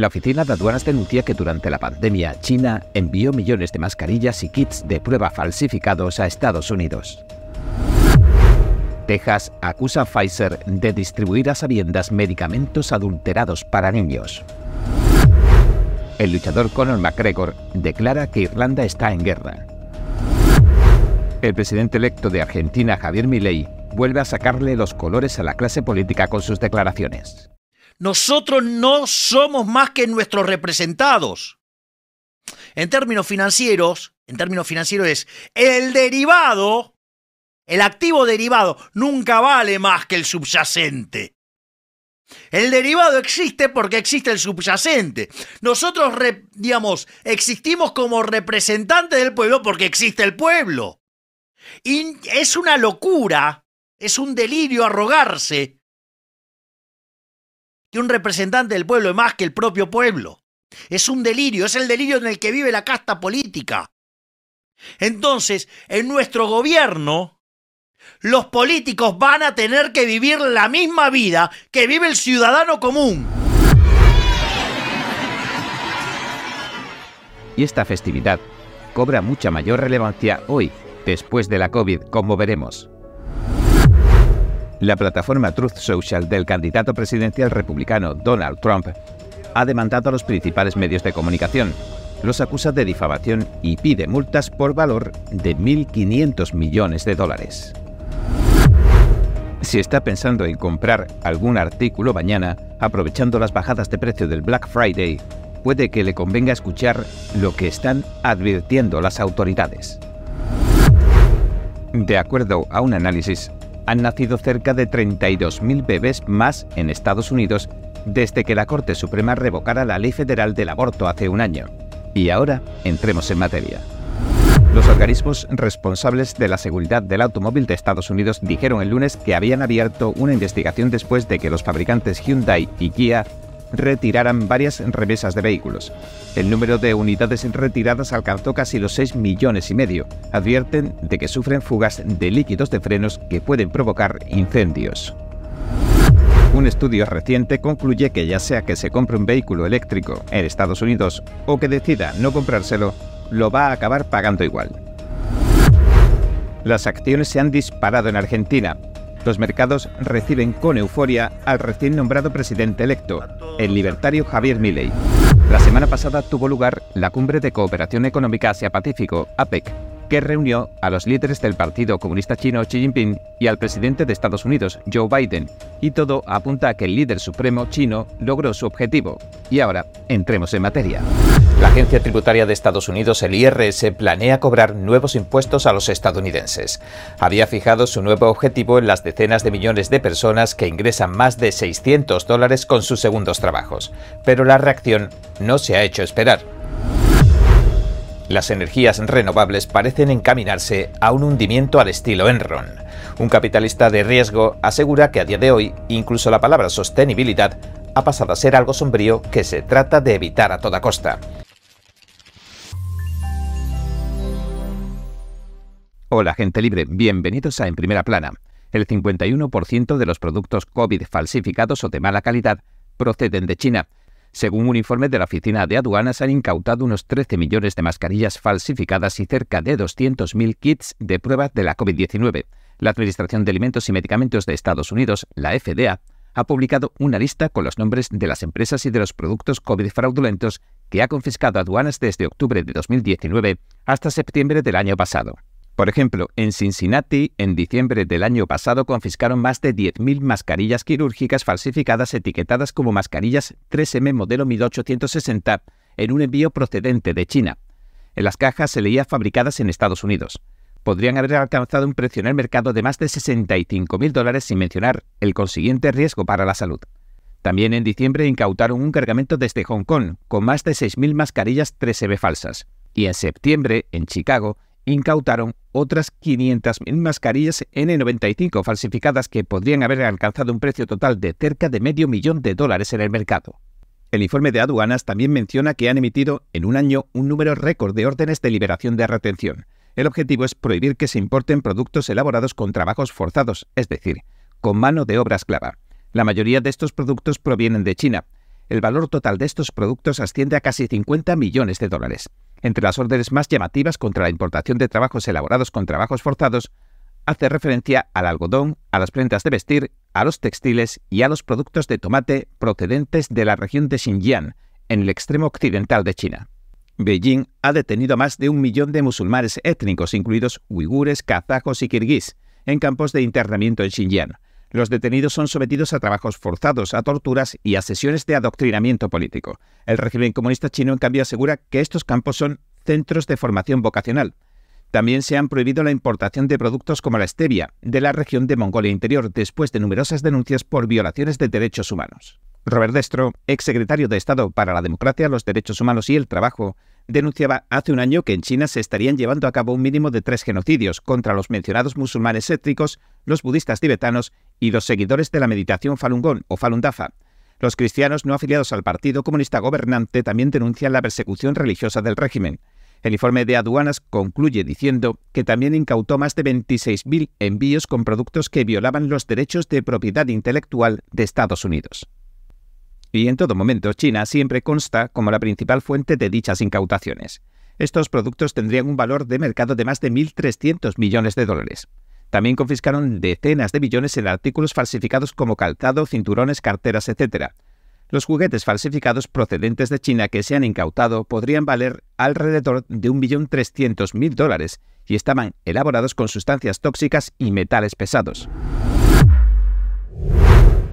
La Oficina de Aduanas denuncia que durante la pandemia China envió millones de mascarillas y kits de prueba falsificados a Estados Unidos. Texas acusa a Pfizer de distribuir a sabiendas medicamentos adulterados para niños. El luchador Conor McGregor declara que Irlanda está en guerra. El presidente electo de Argentina, Javier Milei, vuelve a sacarle los colores a la clase política con sus declaraciones. Nosotros no somos más que nuestros representados. En términos financieros, en términos financieros es el derivado, el activo derivado nunca vale más que el subyacente. El derivado existe porque existe el subyacente. Nosotros, digamos, existimos como representantes del pueblo porque existe el pueblo. Y es una locura, es un delirio arrogarse que un representante del pueblo es más que el propio pueblo. Es un delirio, es el delirio en el que vive la casta política. Entonces, en nuestro gobierno, los políticos van a tener que vivir la misma vida que vive el ciudadano común. Y esta festividad cobra mucha mayor relevancia hoy, después de la COVID, como veremos. La plataforma Truth Social del candidato presidencial republicano Donald Trump ha demandado a los principales medios de comunicación. Los acusa de difamación y pide multas por valor de 1.500 millones de dólares. Si está pensando en comprar algún artículo mañana, aprovechando las bajadas de precio del Black Friday, puede que le convenga escuchar lo que están advirtiendo las autoridades. De acuerdo a un análisis, han nacido cerca de 32.000 bebés más en Estados Unidos desde que la Corte Suprema revocara la ley federal del aborto hace un año. Y ahora entremos en materia. Los organismos responsables de la seguridad del automóvil de Estados Unidos dijeron el lunes que habían abierto una investigación después de que los fabricantes Hyundai y Kia retiraran varias remesas de vehículos. El número de unidades retiradas alcanzó casi los 6 millones y medio. Advierten de que sufren fugas de líquidos de frenos que pueden provocar incendios. Un estudio reciente concluye que ya sea que se compre un vehículo eléctrico en Estados Unidos o que decida no comprárselo, lo va a acabar pagando igual. Las acciones se han disparado en Argentina, los mercados reciben con euforia al recién nombrado presidente electo, el libertario Javier Milei. La semana pasada tuvo lugar la Cumbre de Cooperación Económica Asia-Pacífico, APEC, que reunió a los líderes del Partido Comunista Chino Xi Jinping y al presidente de Estados Unidos, Joe Biden, y todo apunta a que el líder supremo chino logró su objetivo. Y ahora, entremos en materia. La Agencia Tributaria de Estados Unidos, el IRS, planea cobrar nuevos impuestos a los estadounidenses. Había fijado su nuevo objetivo en las decenas de millones de personas que ingresan más de 600 dólares con sus segundos trabajos, pero la reacción no se ha hecho esperar. Las energías renovables parecen encaminarse a un hundimiento al estilo Enron. Un capitalista de riesgo asegura que a día de hoy incluso la palabra sostenibilidad ha pasado a ser algo sombrío que se trata de evitar a toda costa. Hola gente libre, bienvenidos a En Primera Plana. El 51% de los productos COVID falsificados o de mala calidad proceden de China según un informe de la Oficina de Aduanas, han incautado unos 13 millones de mascarillas falsificadas y cerca de 200.000 kits de pruebas de la COVID-19. La Administración de Alimentos y Medicamentos de Estados Unidos, la FDA, ha publicado una lista con los nombres de las empresas y de los productos COVID fraudulentos que ha confiscado aduanas desde octubre de 2019 hasta septiembre del año pasado. Por ejemplo, en Cincinnati, en diciembre del año pasado, confiscaron más de 10.000 mascarillas quirúrgicas falsificadas etiquetadas como mascarillas 3M modelo 1860 en un envío procedente de China. En las cajas se leía fabricadas en Estados Unidos. Podrían haber alcanzado un precio en el mercado de más de 65.000 dólares sin mencionar el consiguiente riesgo para la salud. También en diciembre incautaron un cargamento desde Hong Kong con más de 6.000 mascarillas 3M falsas. Y en septiembre, en Chicago, incautaron otras 500.000 mascarillas N95 falsificadas que podrían haber alcanzado un precio total de cerca de medio millón de dólares en el mercado. El informe de aduanas también menciona que han emitido en un año un número récord de órdenes de liberación de retención. El objetivo es prohibir que se importen productos elaborados con trabajos forzados, es decir, con mano de obra esclava. La mayoría de estos productos provienen de China. el valor total de estos productos asciende a casi 50 millones de dólares. Entre las órdenes más llamativas contra la importación de trabajos elaborados con trabajos forzados, hace referencia al algodón, a las prendas de vestir, a los textiles y a los productos de tomate procedentes de la región de Xinjiang, en el extremo occidental de China. Beijing ha detenido a más de un millón de musulmanes étnicos, incluidos uigures, kazajos y kirguís, en campos de internamiento en Xinjiang. Los detenidos son sometidos a trabajos forzados, a torturas y a sesiones de adoctrinamiento político. El régimen comunista chino, en cambio, asegura que estos campos son centros de formación vocacional. También se han prohibido la importación de productos como la stevia de la región de Mongolia Interior después de numerosas denuncias por violaciones de derechos humanos. Robert Destro, exsecretario de Estado para la Democracia, los Derechos Humanos y el Trabajo, denunciaba hace un año que en China se estarían llevando a cabo un mínimo de tres genocidios contra los mencionados musulmanes étnicos, los budistas tibetanos y los seguidores de la meditación Falun Gong o Falun Dafa. Los cristianos no afiliados al Partido Comunista Gobernante también denuncian la persecución religiosa del régimen. El informe de aduanas concluye diciendo que también incautó más de 26.000 envíos con productos que violaban los derechos de propiedad intelectual de Estados Unidos. Y en todo momento China siempre consta como la principal fuente de dichas incautaciones. Estos productos tendrían un valor de mercado de más de 1.300 millones de dólares. También confiscaron decenas de billones en artículos falsificados como calzado, cinturones, carteras, etc. Los juguetes falsificados procedentes de China que se han incautado podrían valer alrededor de 1.300.000 dólares y estaban elaborados con sustancias tóxicas y metales pesados.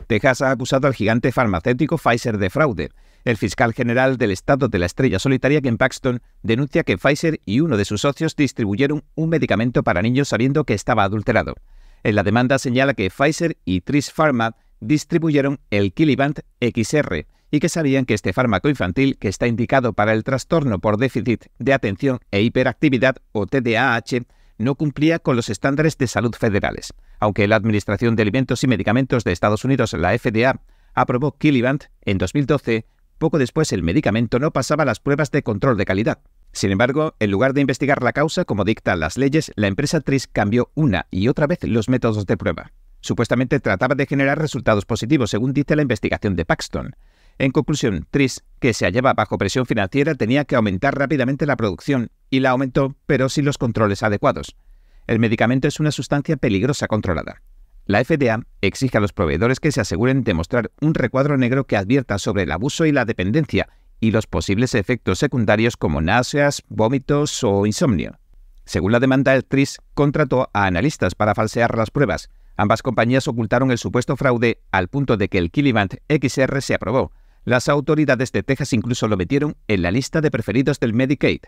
Texas ha acusado al gigante farmacéutico Pfizer de fraude. El fiscal general del estado de la estrella solitaria, Ken Paxton, denuncia que Pfizer y uno de sus socios distribuyeron un medicamento para niños sabiendo que estaba adulterado. En la demanda señala que Pfizer y Tris Pharma distribuyeron el Kiliband XR y que sabían que este fármaco infantil, que está indicado para el trastorno por déficit de atención e hiperactividad o TDAH, no cumplía con los estándares de salud federales. Aunque la Administración de Alimentos y Medicamentos de Estados Unidos, la FDA, aprobó Kiliband en 2012, poco después el medicamento no pasaba las pruebas de control de calidad. Sin embargo, en lugar de investigar la causa como dictan las leyes, la empresa Tris cambió una y otra vez los métodos de prueba. Supuestamente trataba de generar resultados positivos, según dice la investigación de Paxton. En conclusión, Tris, que se hallaba bajo presión financiera, tenía que aumentar rápidamente la producción, y la aumentó, pero sin los controles adecuados. El medicamento es una sustancia peligrosa controlada. La FDA exige a los proveedores que se aseguren de mostrar un recuadro negro que advierta sobre el abuso y la dependencia y los posibles efectos secundarios como náuseas, vómitos o insomnio. Según la demanda, el TRIS contrató a analistas para falsear las pruebas. Ambas compañías ocultaron el supuesto fraude al punto de que el Kiliband XR se aprobó, las autoridades de Texas incluso lo metieron en la lista de preferidos del Medicaid.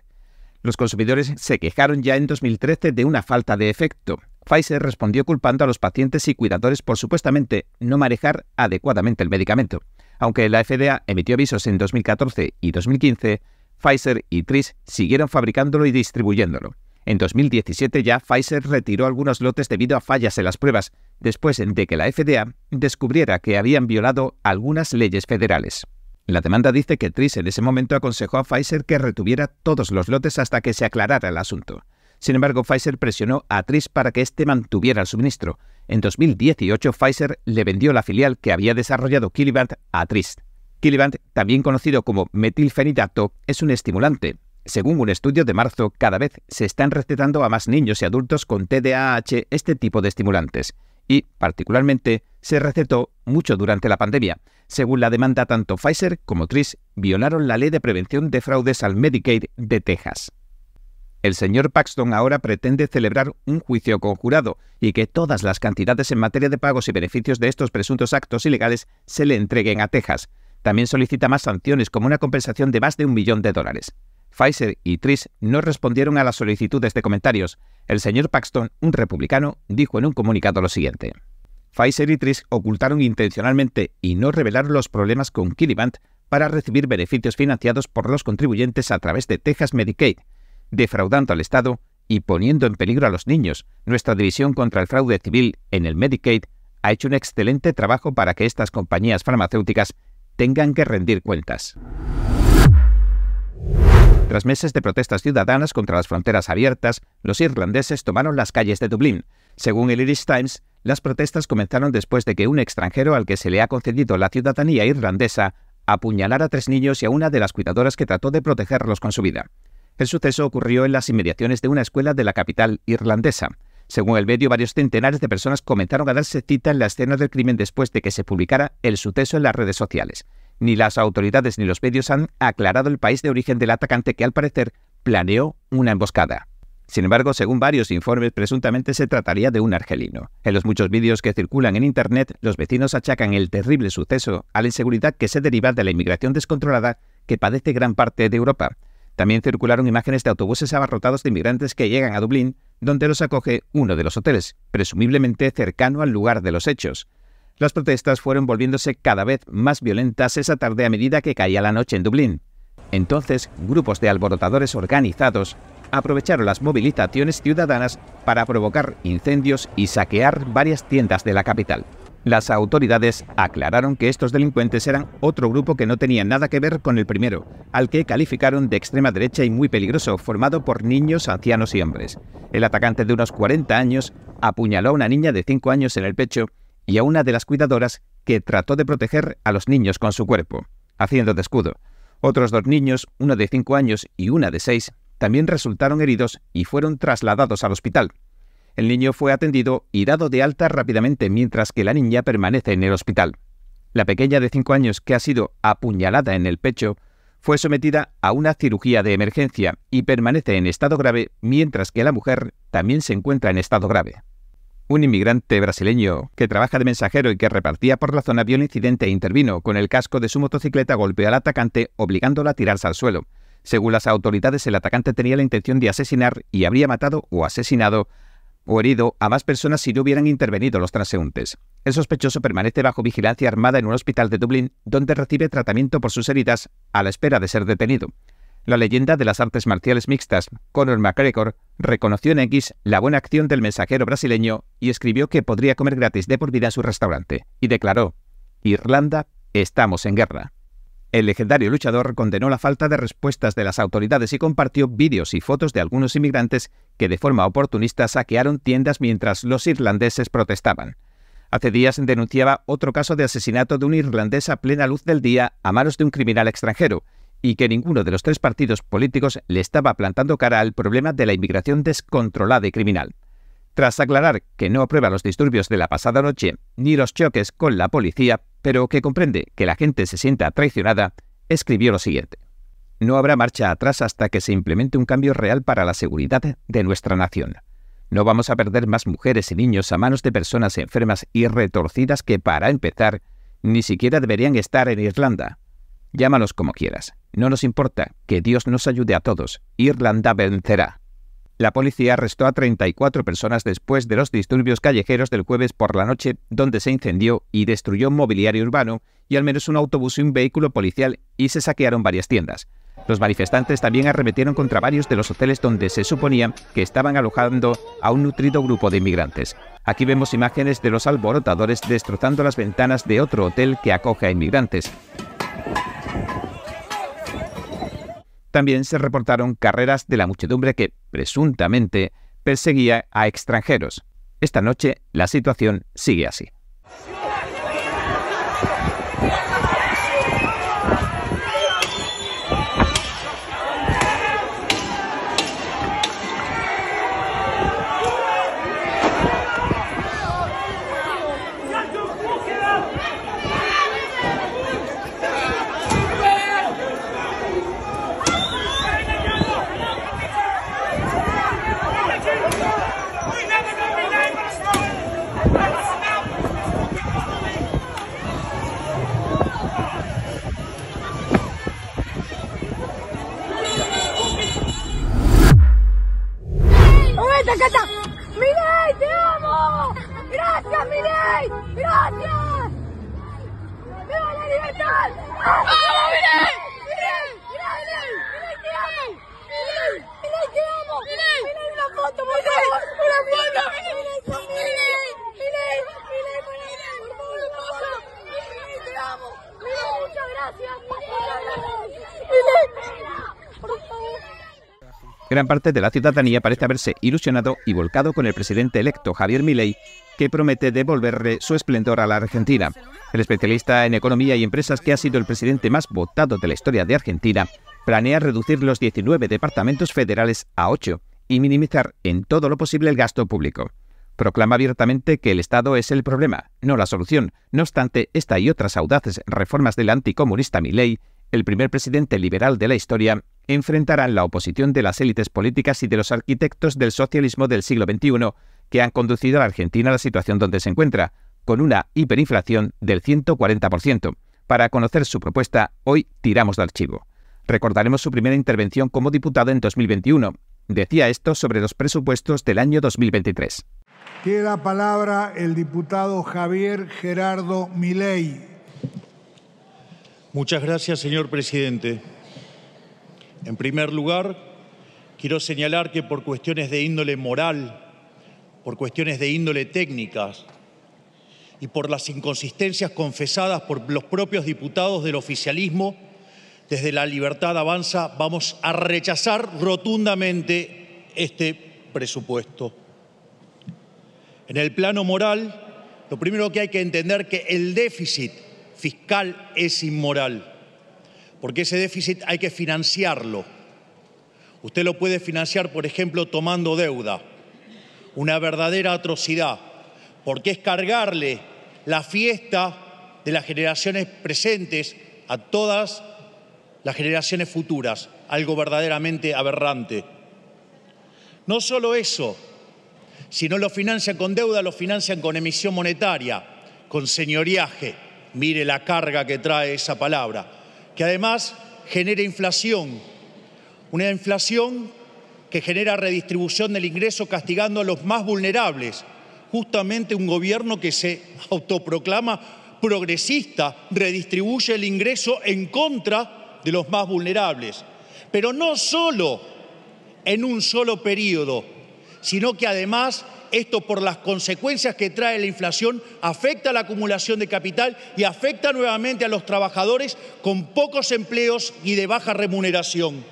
Los consumidores se quejaron ya en 2013 de una falta de efecto. Pfizer respondió culpando a los pacientes y cuidadores por supuestamente no manejar adecuadamente el medicamento. Aunque la FDA emitió avisos en 2014 y 2015, Pfizer y Tris siguieron fabricándolo y distribuyéndolo. En 2017 ya Pfizer retiró algunos lotes debido a fallas en las pruebas, después de que la FDA descubriera que habían violado algunas leyes federales. La demanda dice que Tris en ese momento aconsejó a Pfizer que retuviera todos los lotes hasta que se aclarara el asunto. Sin embargo, Pfizer presionó a Tris para que éste mantuviera el suministro. En 2018, Pfizer le vendió la filial que había desarrollado Kiliband a Tris. Kiliband, también conocido como metilfenidato, es un estimulante. Según un estudio de marzo, cada vez se están recetando a más niños y adultos con TDAH este tipo de estimulantes y, particularmente, se recetó mucho durante la pandemia. Según la demanda, tanto Pfizer como Tris violaron la ley de prevención de fraudes al Medicaid de Texas. El señor Paxton ahora pretende celebrar un juicio conjurado y que todas las cantidades en materia de pagos y beneficios de estos presuntos actos ilegales se le entreguen a Texas. También solicita más sanciones como una compensación de más de un millón de dólares. Pfizer y Tris no respondieron a las solicitudes de comentarios. El señor Paxton, un republicano, dijo en un comunicado lo siguiente. Pfizer y Tris ocultaron intencionalmente y no revelaron los problemas con Kiliband para recibir beneficios financiados por los contribuyentes a través de Texas Medicaid, defraudando al Estado y poniendo en peligro a los niños. Nuestra división contra el fraude civil en el Medicaid ha hecho un excelente trabajo para que estas compañías farmacéuticas tengan que rendir cuentas. Tras meses de protestas ciudadanas contra las fronteras abiertas, los irlandeses tomaron las calles de Dublín. Según el Irish Times, las protestas comenzaron después de que un extranjero al que se le ha concedido la ciudadanía irlandesa apuñalar a tres niños y a una de las cuidadoras que trató de protegerlos con su vida. El suceso ocurrió en las inmediaciones de una escuela de la capital irlandesa. Según el medio, varios centenares de personas comenzaron a darse cita en la escena del crimen después de que se publicara el suceso en las redes sociales. Ni las autoridades ni los medios han aclarado el país de origen del atacante que al parecer planeó una emboscada. Sin embargo, según varios informes, presuntamente se trataría de un argelino. En los muchos vídeos que circulan en Internet, los vecinos achacan el terrible suceso a la inseguridad que se deriva de la inmigración descontrolada que padece gran parte de Europa. También circularon imágenes de autobuses abarrotados de inmigrantes que llegan a Dublín, donde los acoge uno de los hoteles, presumiblemente cercano al lugar de los hechos. Las protestas fueron volviéndose cada vez más violentas esa tarde a medida que caía la noche en Dublín. Entonces, grupos de alborotadores organizados aprovecharon las movilizaciones ciudadanas para provocar incendios y saquear varias tiendas de la capital. Las autoridades aclararon que estos delincuentes eran otro grupo que no tenía nada que ver con el primero, al que calificaron de extrema derecha y muy peligroso, formado por niños, ancianos y hombres. El atacante de unos 40 años apuñaló a una niña de 5 años en el pecho y a una de las cuidadoras que trató de proteger a los niños con su cuerpo, haciendo de escudo. Otros dos niños, uno de 5 años y una de 6, también resultaron heridos y fueron trasladados al hospital. El niño fue atendido y dado de alta rápidamente mientras que la niña permanece en el hospital. La pequeña de 5 años que ha sido apuñalada en el pecho fue sometida a una cirugía de emergencia y permanece en estado grave mientras que la mujer también se encuentra en estado grave. Un inmigrante brasileño que trabaja de mensajero y que repartía por la zona vio el incidente e intervino. Con el casco de su motocicleta golpeó al atacante obligándola a tirarse al suelo. Según las autoridades, el atacante tenía la intención de asesinar y habría matado o asesinado o herido a más personas si no hubieran intervenido los transeúntes. El sospechoso permanece bajo vigilancia armada en un hospital de Dublín, donde recibe tratamiento por sus heridas a la espera de ser detenido. La leyenda de las artes marciales mixtas, Conor McGregor, reconoció en X la buena acción del mensajero brasileño y escribió que podría comer gratis de por vida en su restaurante, y declaró, Irlanda, estamos en guerra. El legendario luchador condenó la falta de respuestas de las autoridades y compartió vídeos y fotos de algunos inmigrantes que de forma oportunista saquearon tiendas mientras los irlandeses protestaban. Hace días denunciaba otro caso de asesinato de un irlandés a plena luz del día a manos de un criminal extranjero, y que ninguno de los tres partidos políticos le estaba plantando cara al problema de la inmigración descontrolada y criminal. Tras aclarar que no aprueba los disturbios de la pasada noche ni los choques con la policía, pero que comprende que la gente se sienta traicionada, escribió lo siguiente. No habrá marcha atrás hasta que se implemente un cambio real para la seguridad de nuestra nación. No vamos a perder más mujeres y niños a manos de personas enfermas y retorcidas que, para empezar, ni siquiera deberían estar en Irlanda. Llámalos como quieras. No nos importa. Que Dios nos ayude a todos. Irlanda vencerá. La policía arrestó a 34 personas después de los disturbios callejeros del jueves por la noche, donde se incendió y destruyó mobiliario urbano y al menos un autobús y un vehículo policial y se saquearon varias tiendas. Los manifestantes también arremetieron contra varios de los hoteles donde se suponía que estaban alojando a un nutrido grupo de inmigrantes. Aquí vemos imágenes de los alborotadores destrozando las ventanas de otro hotel que acoge a inmigrantes. También se reportaron carreras de la muchedumbre que, presuntamente, perseguía a extranjeros. Esta noche la situación sigue así. cata, te amo! ¡Gracias, Mirey! ¡Gracias! ¡Viva la libertad! ¡Vamos, Mirey! ¡Mirey! ¡Mirey! ¡Mirey, te amo! ¡Mirey! Te amo! Foto, por favor! ¡Mirey! ¡Mirey! ¡Mirey, por favor, hermosa! ¡Mirey, te amo! Muchas gracias! ¡Por favor! Gran parte de la ciudadanía parece haberse ilusionado y volcado con el presidente electo Javier Milei, que promete devolverle su esplendor a la Argentina. El especialista en economía y empresas que ha sido el presidente más votado de la historia de Argentina planea reducir los 19 departamentos federales a 8 y minimizar en todo lo posible el gasto público. Proclama abiertamente que el Estado es el problema, no la solución. No obstante, esta y otras audaces reformas del anticomunista Milei, el primer presidente liberal de la historia, enfrentarán la oposición de las élites políticas y de los arquitectos del socialismo del siglo XXI, que han conducido a la Argentina a la situación donde se encuentra, con una hiperinflación del 140%. Para conocer su propuesta, hoy tiramos de archivo. Recordaremos su primera intervención como diputado en 2021. Decía esto sobre los presupuestos del año 2023. Tiene la palabra el diputado Javier Gerardo Milei. Muchas gracias, señor presidente. En primer lugar, quiero señalar que por cuestiones de índole moral, por cuestiones de índole técnicas y por las inconsistencias confesadas por los propios diputados del oficialismo, desde la Libertad Avanza vamos a rechazar rotundamente este presupuesto. En el plano moral, lo primero que hay que entender es que el déficit fiscal es inmoral, porque ese déficit hay que financiarlo. Usted lo puede financiar, por ejemplo, tomando deuda, una verdadera atrocidad, porque es cargarle la fiesta de las generaciones presentes a todas las generaciones futuras, algo verdaderamente aberrante. No solo eso, si no lo financian con deuda, lo financian con emisión monetaria, con señoriaje. Mire la carga que trae esa palabra, que además genera inflación, una inflación que genera redistribución del ingreso castigando a los más vulnerables. Justamente un gobierno que se autoproclama progresista redistribuye el ingreso en contra de los más vulnerables. Pero no solo en un solo periodo, sino que además esto por las consecuencias que trae la inflación afecta a la acumulación de capital y afecta nuevamente a los trabajadores con pocos empleos y de baja remuneración.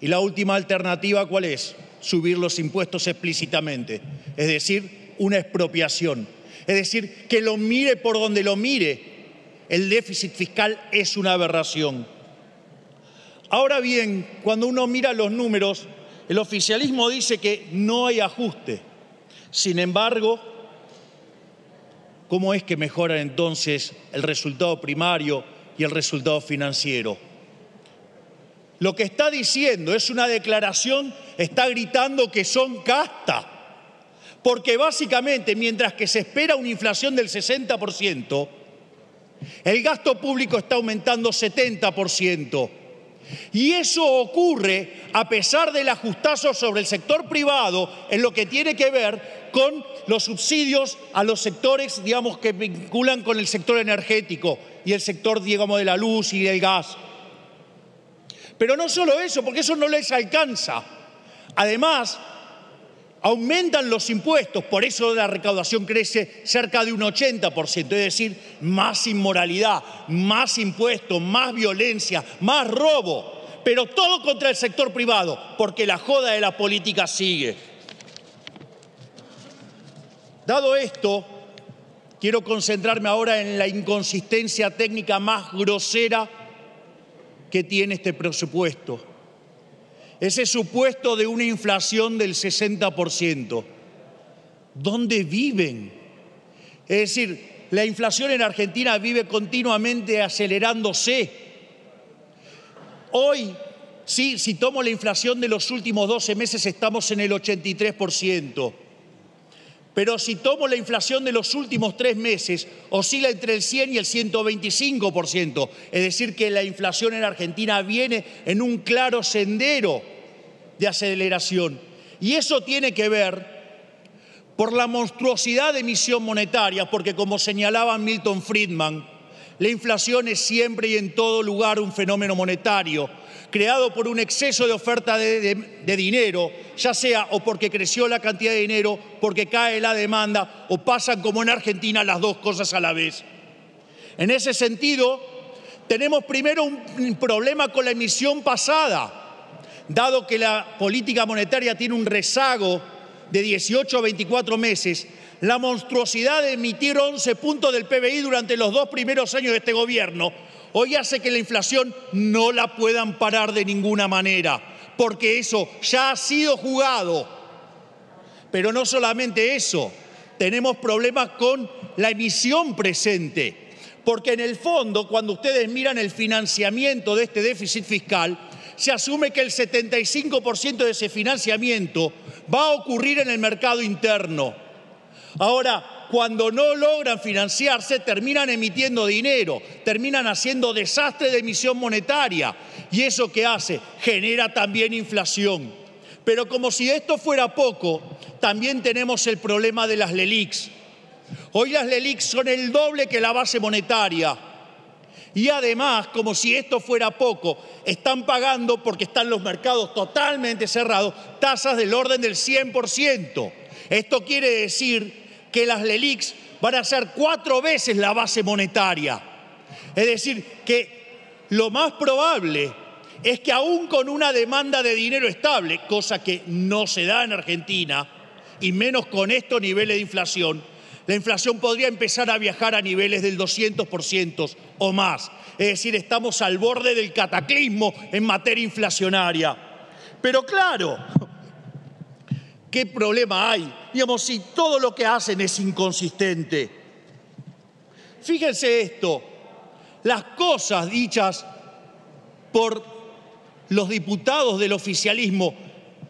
Y la última alternativa, ¿cuál es? Subir los impuestos explícitamente, es decir, una expropiación. Es decir, que lo mire por donde lo mire, el déficit fiscal es una aberración. Ahora bien, cuando uno mira los números, el oficialismo dice que no hay ajuste. Sin embargo, ¿cómo es que mejoran entonces el resultado primario y el resultado financiero? Lo que está diciendo es una declaración, está gritando que son casta. Porque básicamente, mientras que se espera una inflación del 60%, el gasto público está aumentando 70%. Y eso ocurre a pesar del ajustazo sobre el sector privado en lo que tiene que ver con los subsidios a los sectores, digamos, que vinculan con el sector energético y el sector, digamos, de la luz y del gas. Pero no solo eso, porque eso no les alcanza. Además, aumentan los impuestos, por eso la recaudación crece cerca de un 80%, es decir, más inmoralidad, más impuestos, más violencia, más robo, pero todo contra el sector privado, porque la joda de la política sigue. Dado esto, quiero concentrarme ahora en la inconsistencia técnica más grosera que tiene este presupuesto ese supuesto de una inflación del 60%. ¿Dónde viven? Es decir, la inflación en Argentina vive continuamente acelerándose. Hoy, sí, si tomo la inflación de los últimos 12 meses, estamos en el 83%. Pero si tomo la inflación de los últimos tres meses, oscila entre el 100 y el 125%. Es decir, que la inflación en Argentina viene en un claro sendero de aceleración. Y eso tiene que ver por la monstruosidad de emisión monetaria, porque como señalaba Milton Friedman, la inflación es siempre y en todo lugar un fenómeno monetario, creado por un exceso de oferta de, de, dinero, ya sea o porque creció la cantidad de dinero, porque cae la demanda, o pasan como en Argentina las dos cosas a la vez. En ese sentido, tenemos primero un problema con la emisión pasada, dado que la política monetaria tiene un rezago de 18 a 24 meses, la monstruosidad de emitir 11 puntos del PBI durante los dos primeros años de este gobierno hoy hace que la inflación no la puedan parar de ninguna manera, porque eso ya ha sido jugado. Pero no solamente eso, tenemos problemas con la emisión presente, porque en el fondo, cuando ustedes miran el financiamiento de este déficit fiscal, se asume que el 75% de ese financiamiento va a ocurrir en el mercado interno. Ahora, cuando no logran financiarse, terminan emitiendo dinero, terminan haciendo desastre de emisión monetaria. ¿Y eso qué hace? Genera también inflación. Pero como si esto fuera poco, también tenemos el problema de las LELIX. Hoy las LELIX son el doble que la base monetaria. Y además, como si esto fuera poco, están pagando, porque están los mercados totalmente cerrados, tasas del orden del 100%. Esto quiere decir que las LELIX van a ser cuatro veces la base monetaria. Es decir, que lo más probable es que aún con una demanda de dinero estable, cosa que no se da en Argentina, y menos con estos niveles de inflación, la inflación podría empezar a viajar a niveles del 200% o más. Es decir, estamos al borde del cataclismo en materia inflacionaria. Pero claro, ¿qué problema hay? Digamos, si todo lo que hacen es inconsistente. Fíjense esto, las cosas dichas por los diputados del oficialismo,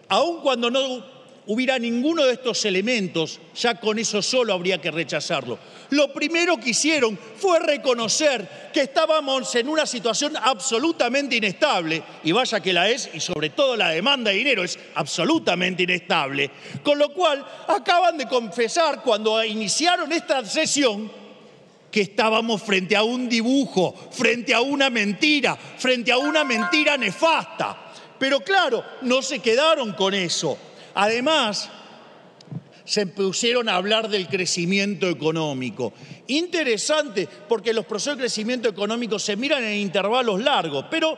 aun cuando no hubiera ninguno de estos elementos, ya con eso solo habría que rechazarlo. Lo primero que hicieron fue reconocer que estábamos en una situación absolutamente inestable, y vaya que la es, y sobre todo la demanda de dinero es absolutamente inestable, con lo cual acaban de confesar cuando iniciaron esta sesión que estábamos frente a un dibujo, frente a una mentira, frente a una mentira nefasta. Pero claro, no se quedaron con eso Además, se pusieron a hablar del crecimiento económico. Interesante, porque los procesos de crecimiento económico se miran en intervalos largos, pero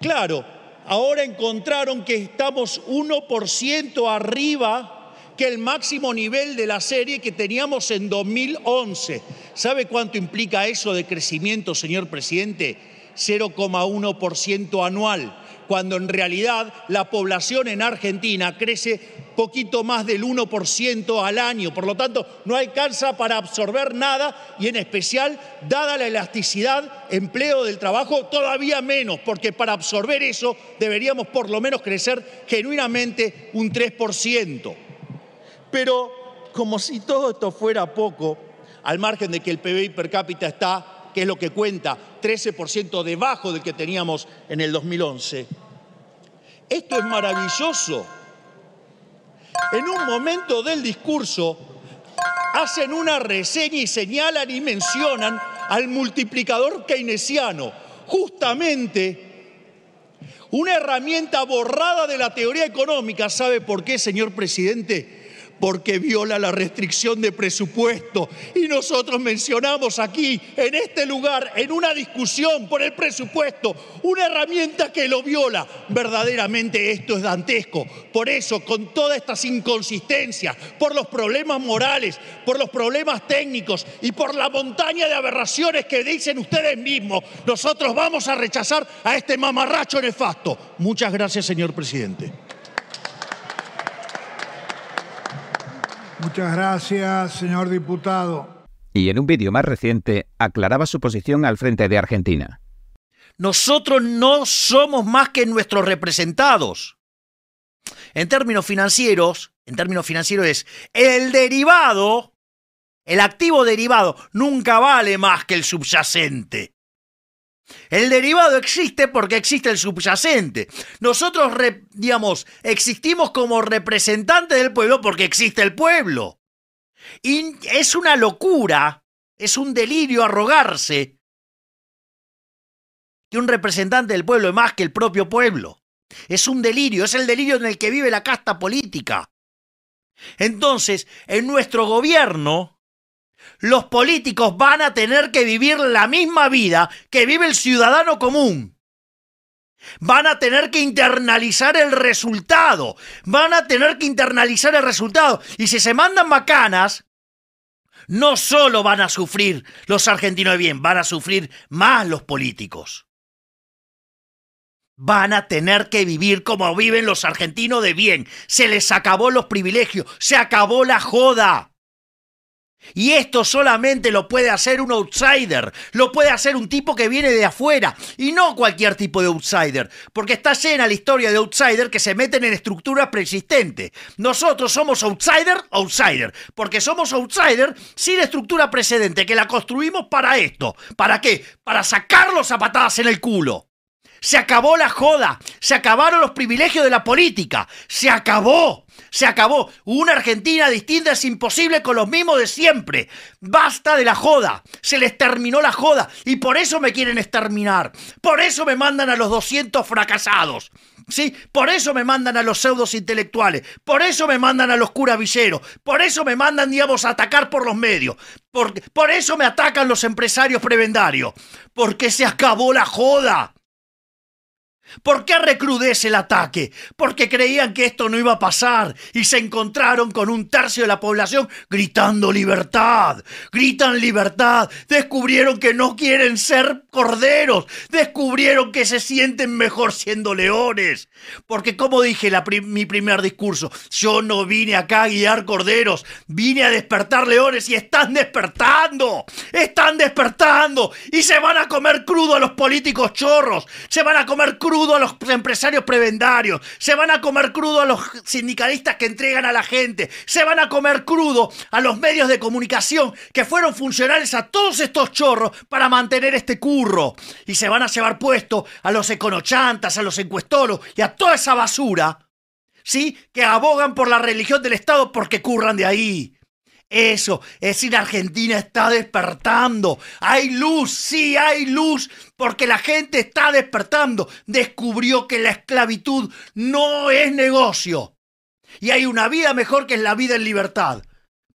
claro, ahora encontraron que estamos 1% arriba que el máximo nivel de la serie que teníamos en 2011. ¿Sabe cuánto implica eso de crecimiento, señor presidente? 0,1% anual cuando en realidad la población en Argentina crece poquito más del 1% al año. Por lo tanto, no alcanza para absorber nada y en especial, dada la elasticidad, empleo del trabajo, todavía menos, porque para absorber eso deberíamos por lo menos crecer genuinamente un 3%. Pero como si todo esto fuera poco, al margen de que el PBI per cápita está que es lo que cuenta, 13% debajo del que teníamos en el 2011. Esto es maravilloso. En un momento del discurso hacen una reseña y señalan y mencionan al multiplicador keynesiano, justamente una herramienta borrada de la teoría económica. ¿Sabe por qué, señor presidente? Porque viola la restricción de presupuesto. Y nosotros mencionamos aquí, en este lugar, en una discusión por el presupuesto, una herramienta que lo viola. Verdaderamente esto es dantesco. Por eso, con todas estas inconsistencias, por los problemas morales, por los problemas técnicos y por la montaña de aberraciones que dicen ustedes mismos, nosotros vamos a rechazar a este mamarracho nefasto. Muchas gracias, señor presidente. Muchas gracias, señor diputado. Y en un vídeo más reciente aclaraba su posición al frente de Argentina. Nosotros no somos más que nuestros representados. En términos financieros, en términos financieros es el derivado, el activo derivado nunca vale más que el subyacente. El derivado existe porque existe el subyacente. Nosotros, digamos, existimos como representantes del pueblo porque existe el pueblo. Y es una locura, es un delirio arrogarse que un representante del pueblo es más que el propio pueblo. Es un delirio, es el delirio en el que vive la casta política. Entonces, en nuestro gobierno, los políticos van a tener que vivir la misma vida que vive el ciudadano común. Van a tener que internalizar el resultado. Van a tener que internalizar el resultado. Y si se mandan macanas, no solo van a sufrir los argentinos de bien, van a sufrir más los políticos. Van a tener que vivir como viven los argentinos de bien. Se les acabó los privilegios, se acabó la joda. Y esto solamente lo puede hacer un outsider, lo puede hacer un tipo que viene de afuera, y no cualquier tipo de outsider, porque está llena la historia de outsider que se meten en estructuras preexistentes. Nosotros somos outsider, outsider, porque somos outsider sin estructura precedente, que la construimos para esto. ¿Para qué? Para sacarlos a patadas en el culo. Se acabó la joda, se acabaron los privilegios de la política, se acabó. Se acabó. Una Argentina distinta es imposible con los mismos de siempre. Basta de la joda. Se les terminó la joda. Y por eso me quieren exterminar. Por eso me mandan a los 200 fracasados. ¿Sí? Por eso me mandan a los pseudos intelectuales. Por eso me mandan a los curavilleros. Por eso me mandan, digamos, a atacar por los medios. Por, por eso me atacan los empresarios prebendarios. Porque se acabó la joda. ¿Por qué recrudece el ataque? Porque creían que esto no iba a pasar y se encontraron con un tercio de la población gritando libertad. Gritan libertad. Descubrieron que no quieren ser corderos. Descubrieron que se sienten mejor siendo leones. Porque como dije en mi primer discurso, yo no vine acá a guiar corderos, vine a despertar leones y están despertando. Están despertando y se van a comer crudo a los políticos chorros. Se van a comer crudo crudo a los empresarios prebendarios, se van a comer crudo a los sindicalistas que entregan a la gente, se van a comer crudo a los medios de comunicación que fueron funcionales a todos estos chorros para mantener este curro. Y se van a llevar puesto a los econochantas, a los encuestoros y a toda esa basura, ¿sí? Que abogan por la religión del Estado porque curran de ahí. Eso, es decir, Argentina está despertando. Hay luz, sí, hay luz, porque la gente está despertando. Descubrió que la esclavitud no es negocio. Y hay una vida mejor que es la vida en libertad.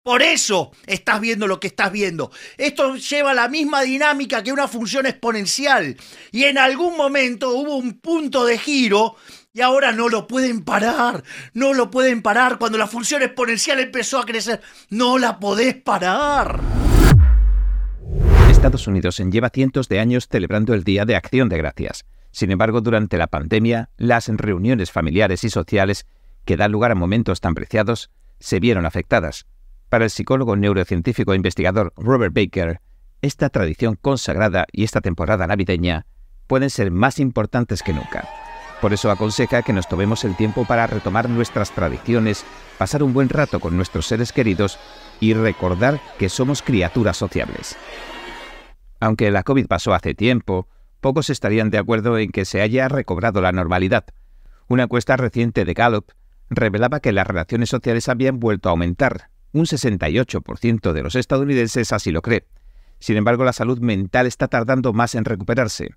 Por eso estás viendo lo que estás viendo. Esto lleva la misma dinámica que una función exponencial. Y en algún momento hubo un punto de giro y ahora no lo pueden parar, no lo pueden parar. Cuando la función exponencial empezó a crecer, no la podés parar. Estados Unidos lleva cientos de años celebrando el Día de Acción de Gracias. Sin embargo, durante la pandemia, las reuniones familiares y sociales que dan lugar a momentos tan preciados se vieron afectadas. Para el psicólogo neurocientífico e investigador Robert Baker, esta tradición consagrada y esta temporada navideña pueden ser más importantes que nunca. Por eso aconseja que nos tomemos el tiempo para retomar nuestras tradiciones, pasar un buen rato con nuestros seres queridos y recordar que somos criaturas sociables. Aunque la COVID pasó hace tiempo, pocos estarían de acuerdo en que se haya recobrado la normalidad. Una encuesta reciente de Gallup revelaba que las relaciones sociales habían vuelto a aumentar. Un 68% de los estadounidenses así lo cree. Sin embargo, la salud mental está tardando más en recuperarse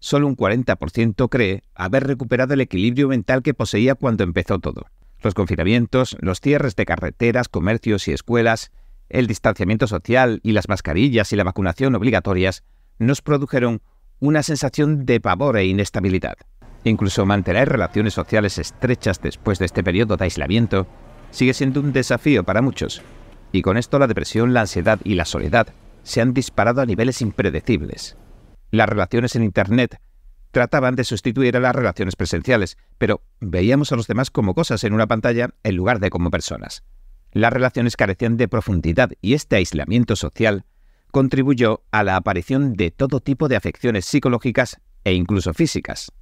solo un 40% cree haber recuperado el equilibrio mental que poseía cuando empezó todo. Los confinamientos, los cierres de carreteras, comercios y escuelas, el distanciamiento social y las mascarillas y la vacunación obligatorias nos produjeron una sensación de pavor e inestabilidad. Incluso mantener relaciones sociales estrechas después de este periodo de aislamiento sigue siendo un desafío para muchos, y con esto la depresión, la ansiedad y la soledad se han disparado a niveles impredecibles. Las relaciones en Internet trataban de sustituir a las relaciones presenciales, pero veíamos a los demás como cosas en una pantalla en lugar de como personas. Las relaciones carecían de profundidad y este aislamiento social contribuyó a la aparición de todo tipo de afecciones psicológicas e incluso físicas.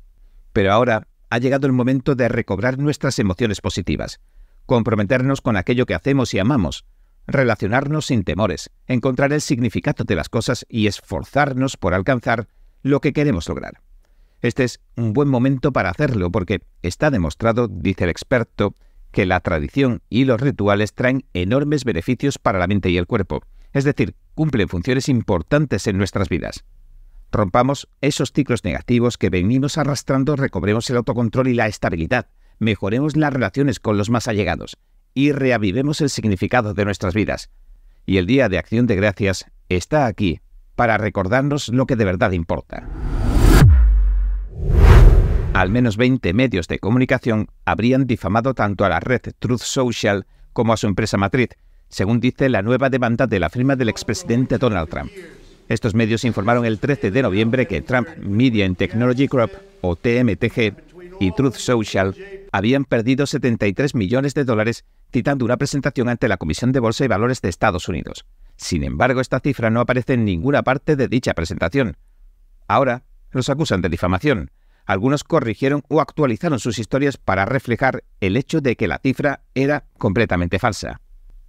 Pero ahora ha llegado el momento de recobrar nuestras emociones positivas, comprometernos con aquello que hacemos y amamos, relacionarnos sin temores, encontrar el significado de las cosas y esforzarnos por alcanzar lo que queremos lograr. Este es un buen momento para hacerlo porque está demostrado, dice el experto, que la tradición y los rituales traen enormes beneficios para la mente y el cuerpo, es decir, cumplen funciones importantes en nuestras vidas. Rompamos esos ciclos negativos que venimos arrastrando, recobremos el autocontrol y la estabilidad, mejoremos las relaciones con los más allegados, y reavivemos el significado de nuestras vidas. Y el Día de Acción de Gracias está aquí para recordarnos lo que de verdad importa. al menos 20 medios de comunicación habrían difamado tanto a la red Truth Social como a su empresa matriz, según dice la nueva demanda de la firma del expresidente Donald Trump. Estos medios informaron el 13 de noviembre que Trump Media and Technology Group, o TMTG, y Truth Social habían perdido 73 millones de dólares citando una presentación ante la Comisión de Bolsa y Valores de Estados Unidos. Sin embargo, esta cifra no aparece en ninguna parte de dicha presentación. Ahora, los acusan de difamación. Algunos corrigieron o actualizaron sus historias para reflejar el hecho de que la cifra era completamente falsa.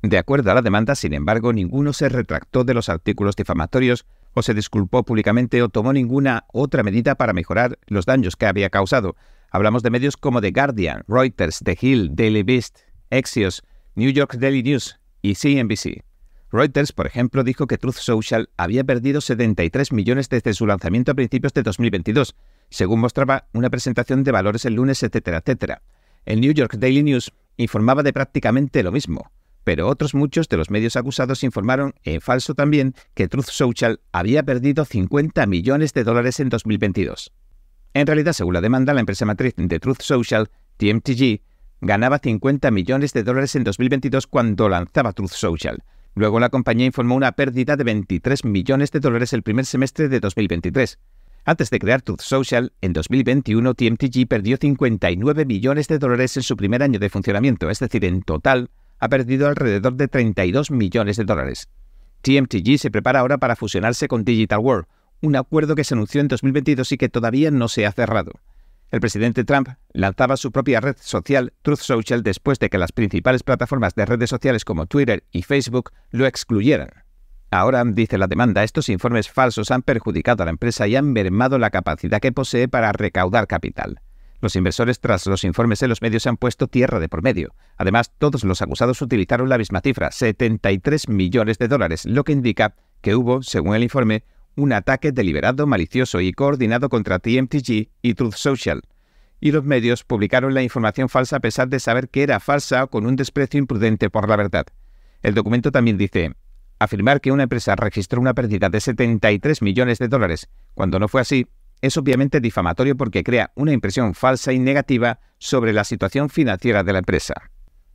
De acuerdo a la demanda, sin embargo, ninguno se retractó de los artículos difamatorios o se disculpó públicamente o tomó ninguna otra medida para mejorar los daños que había causado. Hablamos de medios como The Guardian, Reuters, The Hill, Daily Beast, Axios, New York Daily News y CNBC. Reuters, por ejemplo, dijo que Truth Social había perdido 73 millones desde su lanzamiento a principios de 2022, según mostraba una presentación de valores el lunes, etcétera, etcétera. El New York Daily News informaba de prácticamente lo mismo, pero otros muchos de los medios acusados informaron, en falso también, que Truth Social había perdido 50 millones de dólares en 2022. En realidad, según la demanda, la empresa matriz de Truth Social, TMTG, ganaba 50 millones de dólares en 2022 cuando lanzaba Truth Social, Luego la compañía informó una pérdida de 23 millones de dólares el primer semestre de 2023. Antes de crear Truth Social, en 2021 TMTG perdió 59 millones de dólares en su primer año de funcionamiento, es decir, en total ha perdido alrededor de 32 millones de dólares. TMTG se prepara ahora para fusionarse con Digital World, un acuerdo que se anunció en 2022 y que todavía no se ha cerrado. El presidente Trump lanzaba su propia red social Truth Social después de que las principales plataformas de redes sociales como Twitter y Facebook lo excluyeran. Ahora, dice la demanda, estos informes falsos han perjudicado a la empresa y han mermado la capacidad que posee para recaudar capital. Los inversores tras los informes en los medios han puesto tierra de por medio. Además, todos los acusados utilizaron la misma cifra, 73 millones de dólares, lo que indica que hubo, según el informe, un ataque deliberado, malicioso y coordinado contra TMTG y Truth Social. Y los medios publicaron la información falsa a pesar de saber que era falsa o con un desprecio imprudente por la verdad. El documento también dice, afirmar que una empresa registró una pérdida de 73 millones de dólares, cuando no fue así, es obviamente difamatorio porque crea una impresión falsa y negativa sobre la situación financiera de la empresa.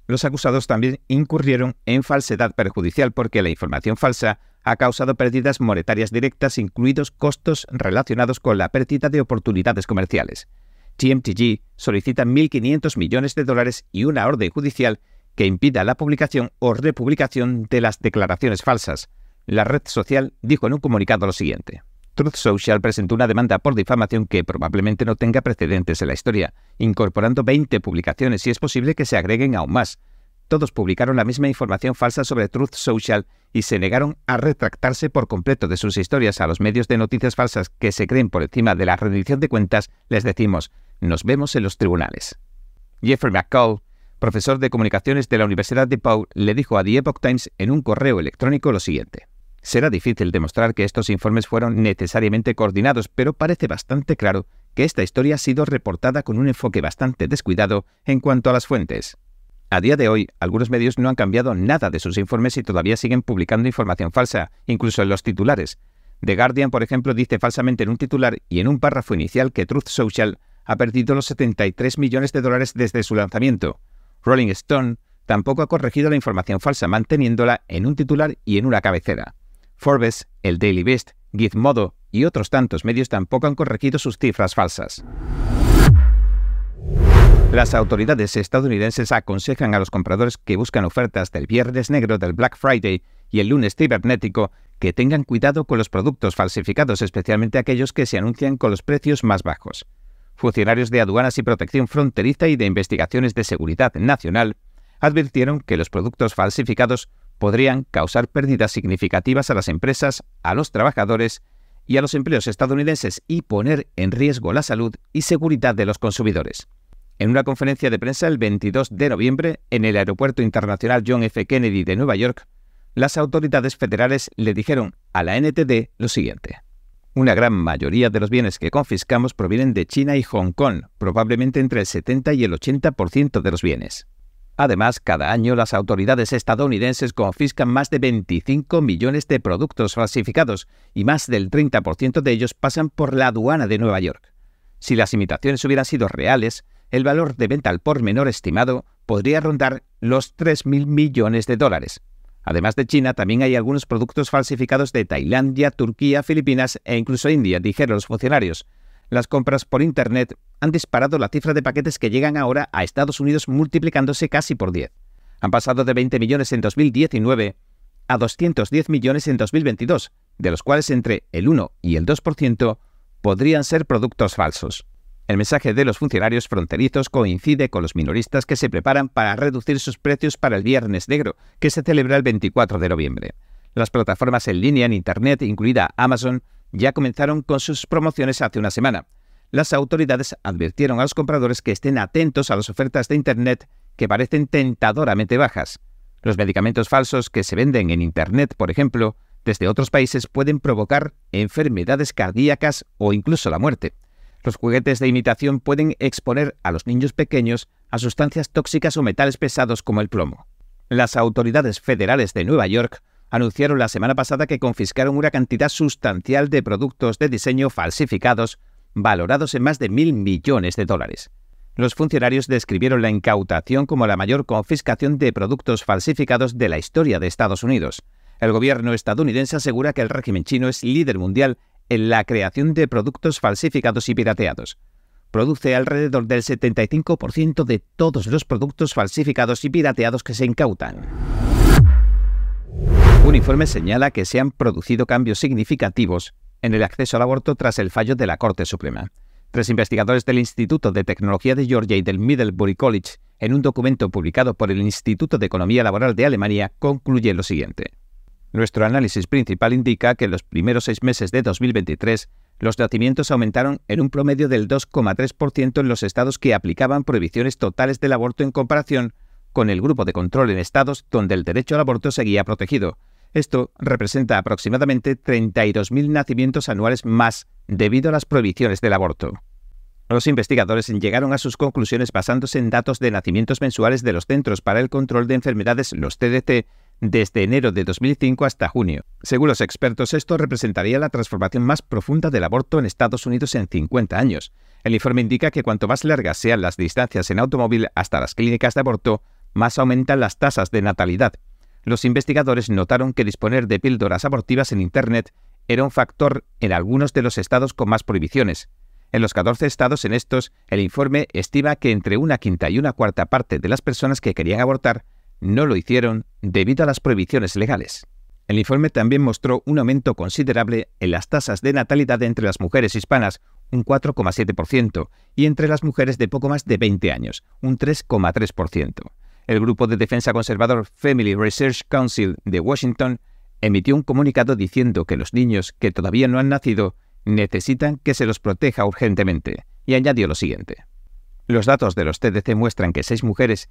Los acusados también incurrieron en falsedad perjudicial porque la información falsa ha causado pérdidas monetarias directas, incluidos costos relacionados con la pérdida de oportunidades comerciales. TMTG solicita 1.500 millones de dólares y una orden judicial que impida la publicación o republicación de las declaraciones falsas. La red social dijo en un comunicado lo siguiente. Truth Social presentó una demanda por difamación que probablemente no tenga precedentes en la historia, incorporando 20 publicaciones y es posible que se agreguen aún más. Todos publicaron la misma información falsa sobre Truth Social y se negaron a retractarse por completo de sus historias a los medios de noticias falsas que se creen por encima de la rendición de cuentas, les decimos, nos vemos en los tribunales. Jeffrey McCall, profesor de comunicaciones de la Universidad de Pau, le dijo a The Epoch Times en un correo electrónico lo siguiente. Será difícil demostrar que estos informes fueron necesariamente coordinados, pero parece bastante claro que esta historia ha sido reportada con un enfoque bastante descuidado en cuanto a las fuentes. A día de hoy, algunos medios no han cambiado nada de sus informes y todavía siguen publicando información falsa, incluso en los titulares. The Guardian, por ejemplo, dice falsamente en un titular y en un párrafo inicial que Truth Social ha perdido los 73 millones de dólares desde su lanzamiento. Rolling Stone tampoco ha corregido la información falsa, manteniéndola en un titular y en una cabecera. Forbes, el Daily Beast, Gizmodo y otros tantos medios tampoco han corregido sus cifras falsas. Las autoridades estadounidenses aconsejan a los compradores que buscan ofertas del viernes negro del Black Friday y el lunes cibernético que tengan cuidado con los productos falsificados, especialmente aquellos que se anuncian con los precios más bajos. Funcionarios de aduanas y protección fronteriza y de investigaciones de seguridad nacional advirtieron que los productos falsificados podrían causar pérdidas significativas a las empresas, a los trabajadores y a los empleos estadounidenses y poner en riesgo la salud y seguridad de los consumidores. En una conferencia de prensa el 22 de noviembre en el Aeropuerto Internacional John F. Kennedy de Nueva York, las autoridades federales le dijeron a la NTD lo siguiente. Una gran mayoría de los bienes que confiscamos provienen de China y Hong Kong, probablemente entre el 70 y el 80% de los bienes. Además, cada año las autoridades estadounidenses confiscan más de 25 millones de productos falsificados y más del 30% de ellos pasan por la aduana de Nueva York. Si las imitaciones hubieran sido reales, el valor de venta al por menor estimado podría rondar los 3.000 millones de dólares. Además de China, también hay algunos productos falsificados de Tailandia, Turquía, Filipinas e incluso India, dijeron los funcionarios. Las compras por Internet han disparado la cifra de paquetes que llegan ahora a Estados Unidos multiplicándose casi por 10. Han pasado de 20 millones en 2019 a 210 millones en 2022, de los cuales entre el 1 y el 2% podrían ser productos falsos. El mensaje de los funcionarios fronterizos coincide con los minoristas que se preparan para reducir sus precios para el Viernes Negro, que se celebra el 24 de noviembre. Las plataformas en línea en Internet, incluida Amazon, ya comenzaron con sus promociones hace una semana. Las autoridades advirtieron a los compradores que estén atentos a las ofertas de Internet que parecen tentadoramente bajas. Los medicamentos falsos que se venden en Internet, por ejemplo, desde otros países pueden provocar enfermedades cardíacas o incluso la muerte. Los juguetes de imitación pueden exponer a los niños pequeños a sustancias tóxicas o metales pesados como el plomo. Las autoridades federales de Nueva York anunciaron la semana pasada que confiscaron una cantidad sustancial de productos de diseño falsificados valorados en más de mil millones de dólares. Los funcionarios describieron la incautación como la mayor confiscación de productos falsificados de la historia de Estados Unidos. El gobierno estadounidense asegura que el régimen chino es líder mundial en la creación de productos falsificados y pirateados. Produce alrededor del 75% de todos los productos falsificados y pirateados que se incautan. Un informe señala que se han producido cambios significativos en el acceso al aborto tras el fallo de la Corte Suprema. Tres investigadores del Instituto de Tecnología de Georgia y del Middlebury College, en un documento publicado por el Instituto de Economía Laboral de Alemania, concluyen lo siguiente. Nuestro análisis principal indica que en los primeros seis meses de 2023 los nacimientos aumentaron en un promedio del 2,3% en los estados que aplicaban prohibiciones totales del aborto en comparación con el grupo de control en estados donde el derecho al aborto seguía protegido. Esto representa aproximadamente 32.000 nacimientos anuales más debido a las prohibiciones del aborto. Los investigadores llegaron a sus conclusiones basándose en datos de nacimientos mensuales de los Centros para el Control de Enfermedades, los CDC, desde enero de 2005 hasta junio. Según los expertos, esto representaría la transformación más profunda del aborto en Estados Unidos en 50 años. El informe indica que cuanto más largas sean las distancias en automóvil hasta las clínicas de aborto, más aumentan las tasas de natalidad. Los investigadores notaron que disponer de píldoras abortivas en Internet era un factor en algunos de los estados con más prohibiciones. En los 14 estados en estos, el informe estima que entre una quinta y una cuarta parte de las personas que querían abortar no lo hicieron debido a las prohibiciones legales. El informe también mostró un aumento considerable en las tasas de natalidad entre las mujeres hispanas, un 4,7%, y entre las mujeres de poco más de 20 años, un 3,3%. El grupo de defensa conservador Family Research Council de Washington emitió un comunicado diciendo que los niños que todavía no han nacido necesitan que se los proteja urgentemente, y añadió lo siguiente. Los datos de los TDC muestran que seis mujeres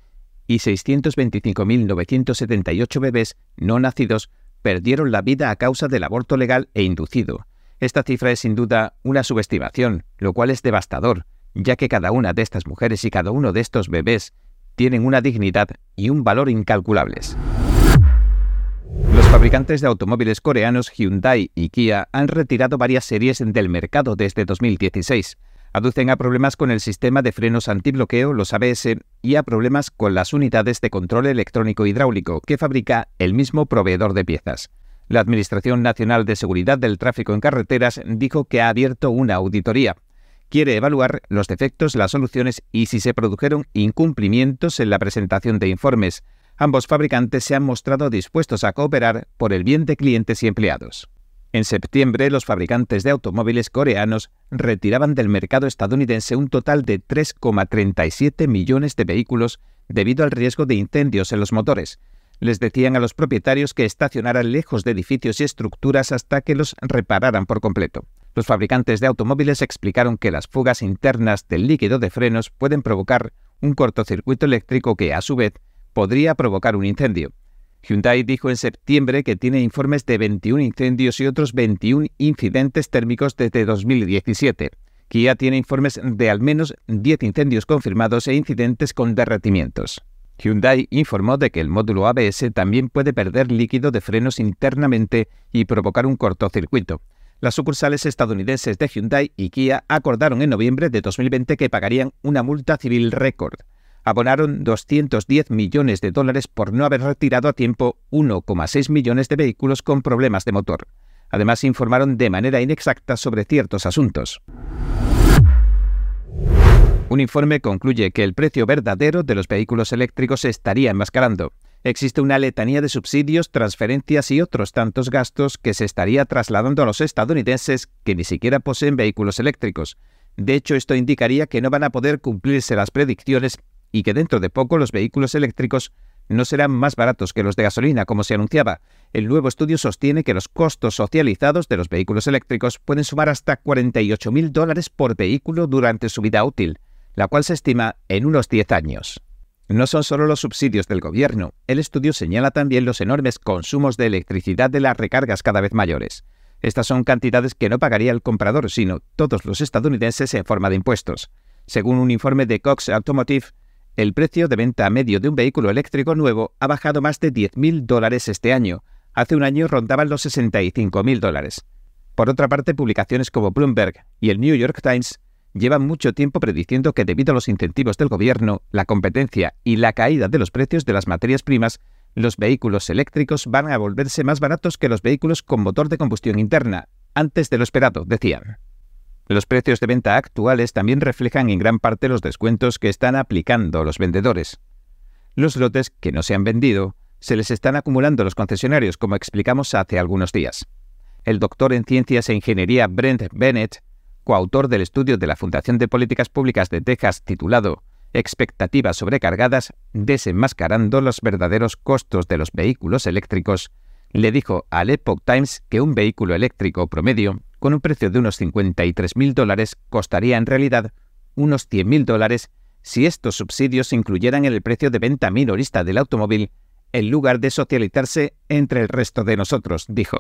y 625.978 bebés no nacidos perdieron la vida a causa del aborto legal e inducido. Esta cifra es sin duda una subestimación, lo cual es devastador, ya que cada una de estas mujeres y cada uno de estos bebés tienen una dignidad y un valor incalculables. Los fabricantes de automóviles coreanos Hyundai y Kia han retirado varias series del mercado desde 2016. Aducen a problemas con el sistema de frenos antibloqueo, los ABS, y a problemas con las unidades de control electrónico hidráulico que fabrica el mismo proveedor de piezas. La Administración Nacional de Seguridad del Tráfico en Carreteras dijo que ha abierto una auditoría. Quiere evaluar los defectos, las soluciones y si se produjeron incumplimientos en la presentación de informes. Ambos fabricantes se han mostrado dispuestos a cooperar por el bien de clientes y empleados. En septiembre, los fabricantes de automóviles coreanos retiraban del mercado estadounidense un total de 3,37 millones de vehículos debido al riesgo de incendios en los motores. Les decían a los propietarios que estacionaran lejos de edificios y estructuras hasta que los repararan por completo. Los fabricantes de automóviles explicaron que las fugas internas del líquido de frenos pueden provocar un cortocircuito eléctrico que, a su vez, podría provocar un incendio. Hyundai dijo en septiembre que tiene informes de 21 incendios y otros 21 incidentes térmicos desde 2017. Kia tiene informes de al menos 10 incendios confirmados e incidentes con derretimientos. Hyundai informó de que el módulo ABS también puede perder líquido de frenos internamente y provocar un cortocircuito. Las sucursales estadounidenses de Hyundai y Kia acordaron en noviembre de 2020 que pagarían una multa civil récord. Abonaron 210 millones de dólares por no haber retirado a tiempo 1,6 millones de vehículos con problemas de motor. Además, informaron de manera inexacta sobre ciertos asuntos. Un informe concluye que el precio verdadero de los vehículos eléctricos estaría enmascarando. Existe una letanía de subsidios, transferencias y otros tantos gastos que se estaría trasladando a los estadounidenses que ni siquiera poseen vehículos eléctricos. De hecho, esto indicaría que no van a poder cumplirse las predicciones y que dentro de poco los vehículos eléctricos no serán más baratos que los de gasolina, como se anunciaba. El nuevo estudio sostiene que los costos socializados de los vehículos eléctricos pueden sumar hasta 48.000 dólares por vehículo durante su vida útil, la cual se estima en unos 10 años. No son solo los subsidios del gobierno, el estudio señala también los enormes consumos de electricidad de las recargas cada vez mayores. Estas son cantidades que no pagaría el comprador, sino todos los estadounidenses en forma de impuestos. Según un informe de Cox Automotive, el precio de venta medio de un vehículo eléctrico nuevo ha bajado más de 10.000 dólares este año. Hace un año rondaban los 65.000 dólares. Por otra parte, publicaciones como Bloomberg y el New York Times llevan mucho tiempo prediciendo que debido a los incentivos del gobierno, la competencia y la caída de los precios de las materias primas, los vehículos eléctricos van a volverse más baratos que los vehículos con motor de combustión interna, antes de lo esperado, decían. Los precios de venta actuales también reflejan en gran parte los descuentos que están aplicando los vendedores. Los lotes que no se han vendido se les están acumulando los concesionarios, como explicamos hace algunos días. El doctor en Ciencias e Ingeniería Brent Bennett, coautor del estudio de la Fundación de Políticas Públicas de Texas titulado Expectativas sobrecargadas, desenmascarando los verdaderos costos de los vehículos eléctricos, le dijo al Epoch Times que un vehículo eléctrico promedio con un precio de unos 53.000 dólares, costaría en realidad unos 100.000 dólares si estos subsidios incluyeran en el precio de venta minorista del automóvil, en lugar de socializarse entre el resto de nosotros, dijo.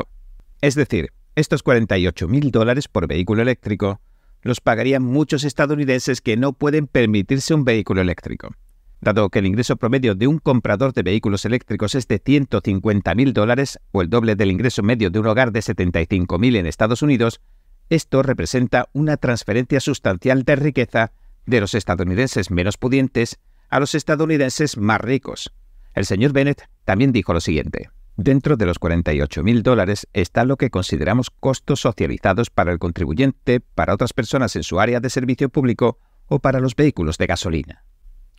Es decir, estos 48.000 dólares por vehículo eléctrico los pagarían muchos estadounidenses que no pueden permitirse un vehículo eléctrico. Dado que el ingreso promedio de un comprador de vehículos eléctricos es de 150.000 dólares o el doble del ingreso medio de un hogar de 75.000 en Estados Unidos, esto representa una transferencia sustancial de riqueza de los estadounidenses menos pudientes a los estadounidenses más ricos. El señor Bennett también dijo lo siguiente. Dentro de los 48.000 dólares está lo que consideramos costos socializados para el contribuyente, para otras personas en su área de servicio público o para los vehículos de gasolina.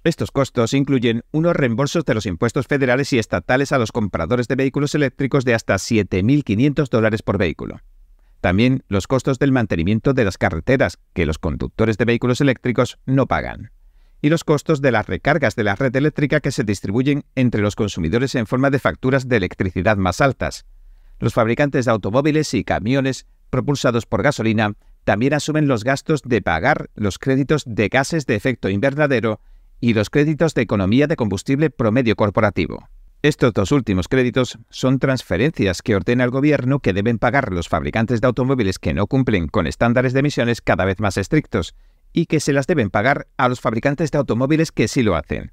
Estos costos incluyen unos reembolsos de los impuestos federales y estatales a los compradores de vehículos eléctricos de hasta 7.500 dólares por vehículo. También los costos del mantenimiento de las carreteras, que los conductores de vehículos eléctricos no pagan. Y los costos de las recargas de la red eléctrica que se distribuyen entre los consumidores en forma de facturas de electricidad más altas. Los fabricantes de automóviles y camiones propulsados por gasolina también asumen los gastos de pagar los créditos de gases de efecto invernadero y los créditos de economía de combustible promedio corporativo. Estos dos últimos créditos son transferencias que ordena el gobierno que deben pagar los fabricantes de automóviles que no cumplen con estándares de emisiones cada vez más estrictos y que se las deben pagar a los fabricantes de automóviles que sí lo hacen.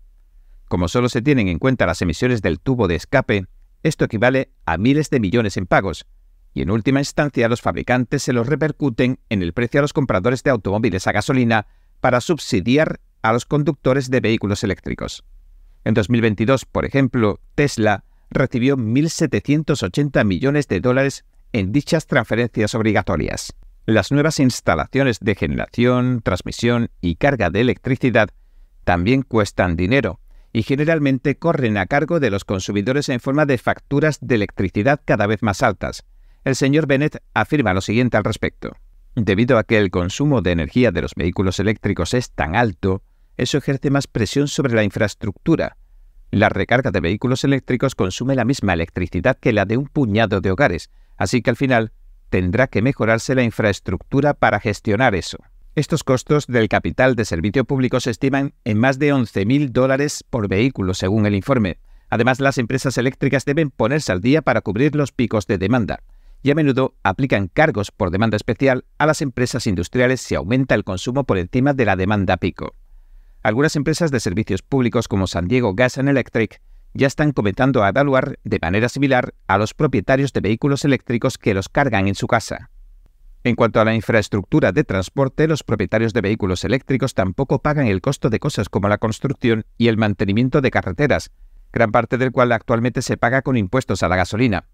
Como solo se tienen en cuenta las emisiones del tubo de escape, esto equivale a miles de millones en pagos, y en última instancia los fabricantes se los repercuten en el precio a los compradores de automóviles a gasolina para subsidiar a los conductores de vehículos eléctricos. En 2022, por ejemplo, Tesla recibió 1.780 millones de dólares en dichas transferencias obligatorias. Las nuevas instalaciones de generación, transmisión y carga de electricidad también cuestan dinero y generalmente corren a cargo de los consumidores en forma de facturas de electricidad cada vez más altas. El señor Bennett afirma lo siguiente al respecto. Debido a que el consumo de energía de los vehículos eléctricos es tan alto, eso ejerce más presión sobre la infraestructura. La recarga de vehículos eléctricos consume la misma electricidad que la de un puñado de hogares, así que al final tendrá que mejorarse la infraestructura para gestionar eso. Estos costos del capital de servicio público se estiman en más de 11.000 dólares por vehículo, según el informe. Además, las empresas eléctricas deben ponerse al día para cubrir los picos de demanda y a menudo aplican cargos por demanda especial a las empresas industriales si aumenta el consumo por encima de la demanda pico. Algunas empresas de servicios públicos como San Diego Gas and Electric ya están comenzando a evaluar de manera similar a los propietarios de vehículos eléctricos que los cargan en su casa. En cuanto a la infraestructura de transporte, los propietarios de vehículos eléctricos tampoco pagan el costo de cosas como la construcción y el mantenimiento de carreteras, gran parte del cual actualmente se paga con impuestos a la gasolina.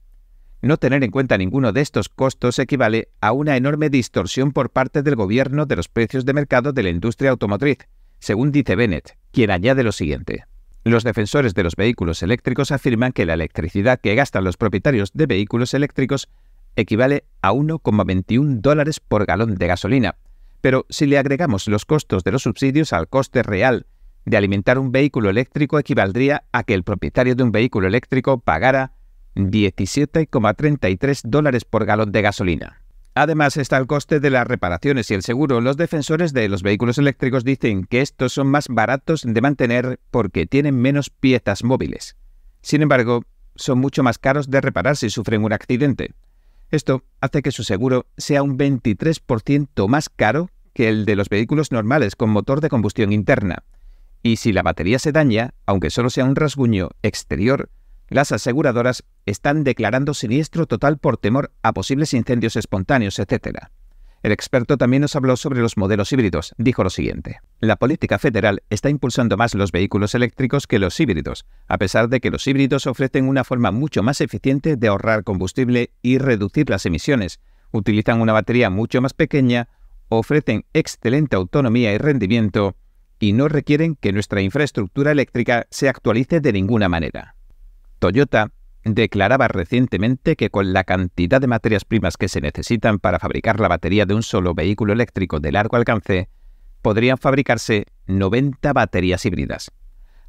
No tener en cuenta ninguno de estos costos equivale a una enorme distorsión por parte del gobierno de los precios de mercado de la industria automotriz, según dice Bennett, quien añade lo siguiente. Los defensores de los vehículos eléctricos afirman que la electricidad que gastan los propietarios de vehículos eléctricos equivale a 1,21 dólares por galón de gasolina. Pero si le agregamos los costos de los subsidios al coste real de alimentar un vehículo eléctrico, equivaldría a que el propietario de un vehículo eléctrico pagara 17,33 dólares por galón de gasolina. Además está el coste de las reparaciones y el seguro. Los defensores de los vehículos eléctricos dicen que estos son más baratos de mantener porque tienen menos piezas móviles. Sin embargo, son mucho más caros de reparar si sufren un accidente. Esto hace que su seguro sea un 23% más caro que el de los vehículos normales con motor de combustión interna. Y si la batería se daña, aunque solo sea un rasguño exterior, las aseguradoras están declarando siniestro total por temor a posibles incendios espontáneos, etc. El experto también nos habló sobre los modelos híbridos. Dijo lo siguiente. La política federal está impulsando más los vehículos eléctricos que los híbridos, a pesar de que los híbridos ofrecen una forma mucho más eficiente de ahorrar combustible y reducir las emisiones. Utilizan una batería mucho más pequeña, ofrecen excelente autonomía y rendimiento, y no requieren que nuestra infraestructura eléctrica se actualice de ninguna manera. Toyota declaraba recientemente que con la cantidad de materias primas que se necesitan para fabricar la batería de un solo vehículo eléctrico de largo alcance, podrían fabricarse 90 baterías híbridas.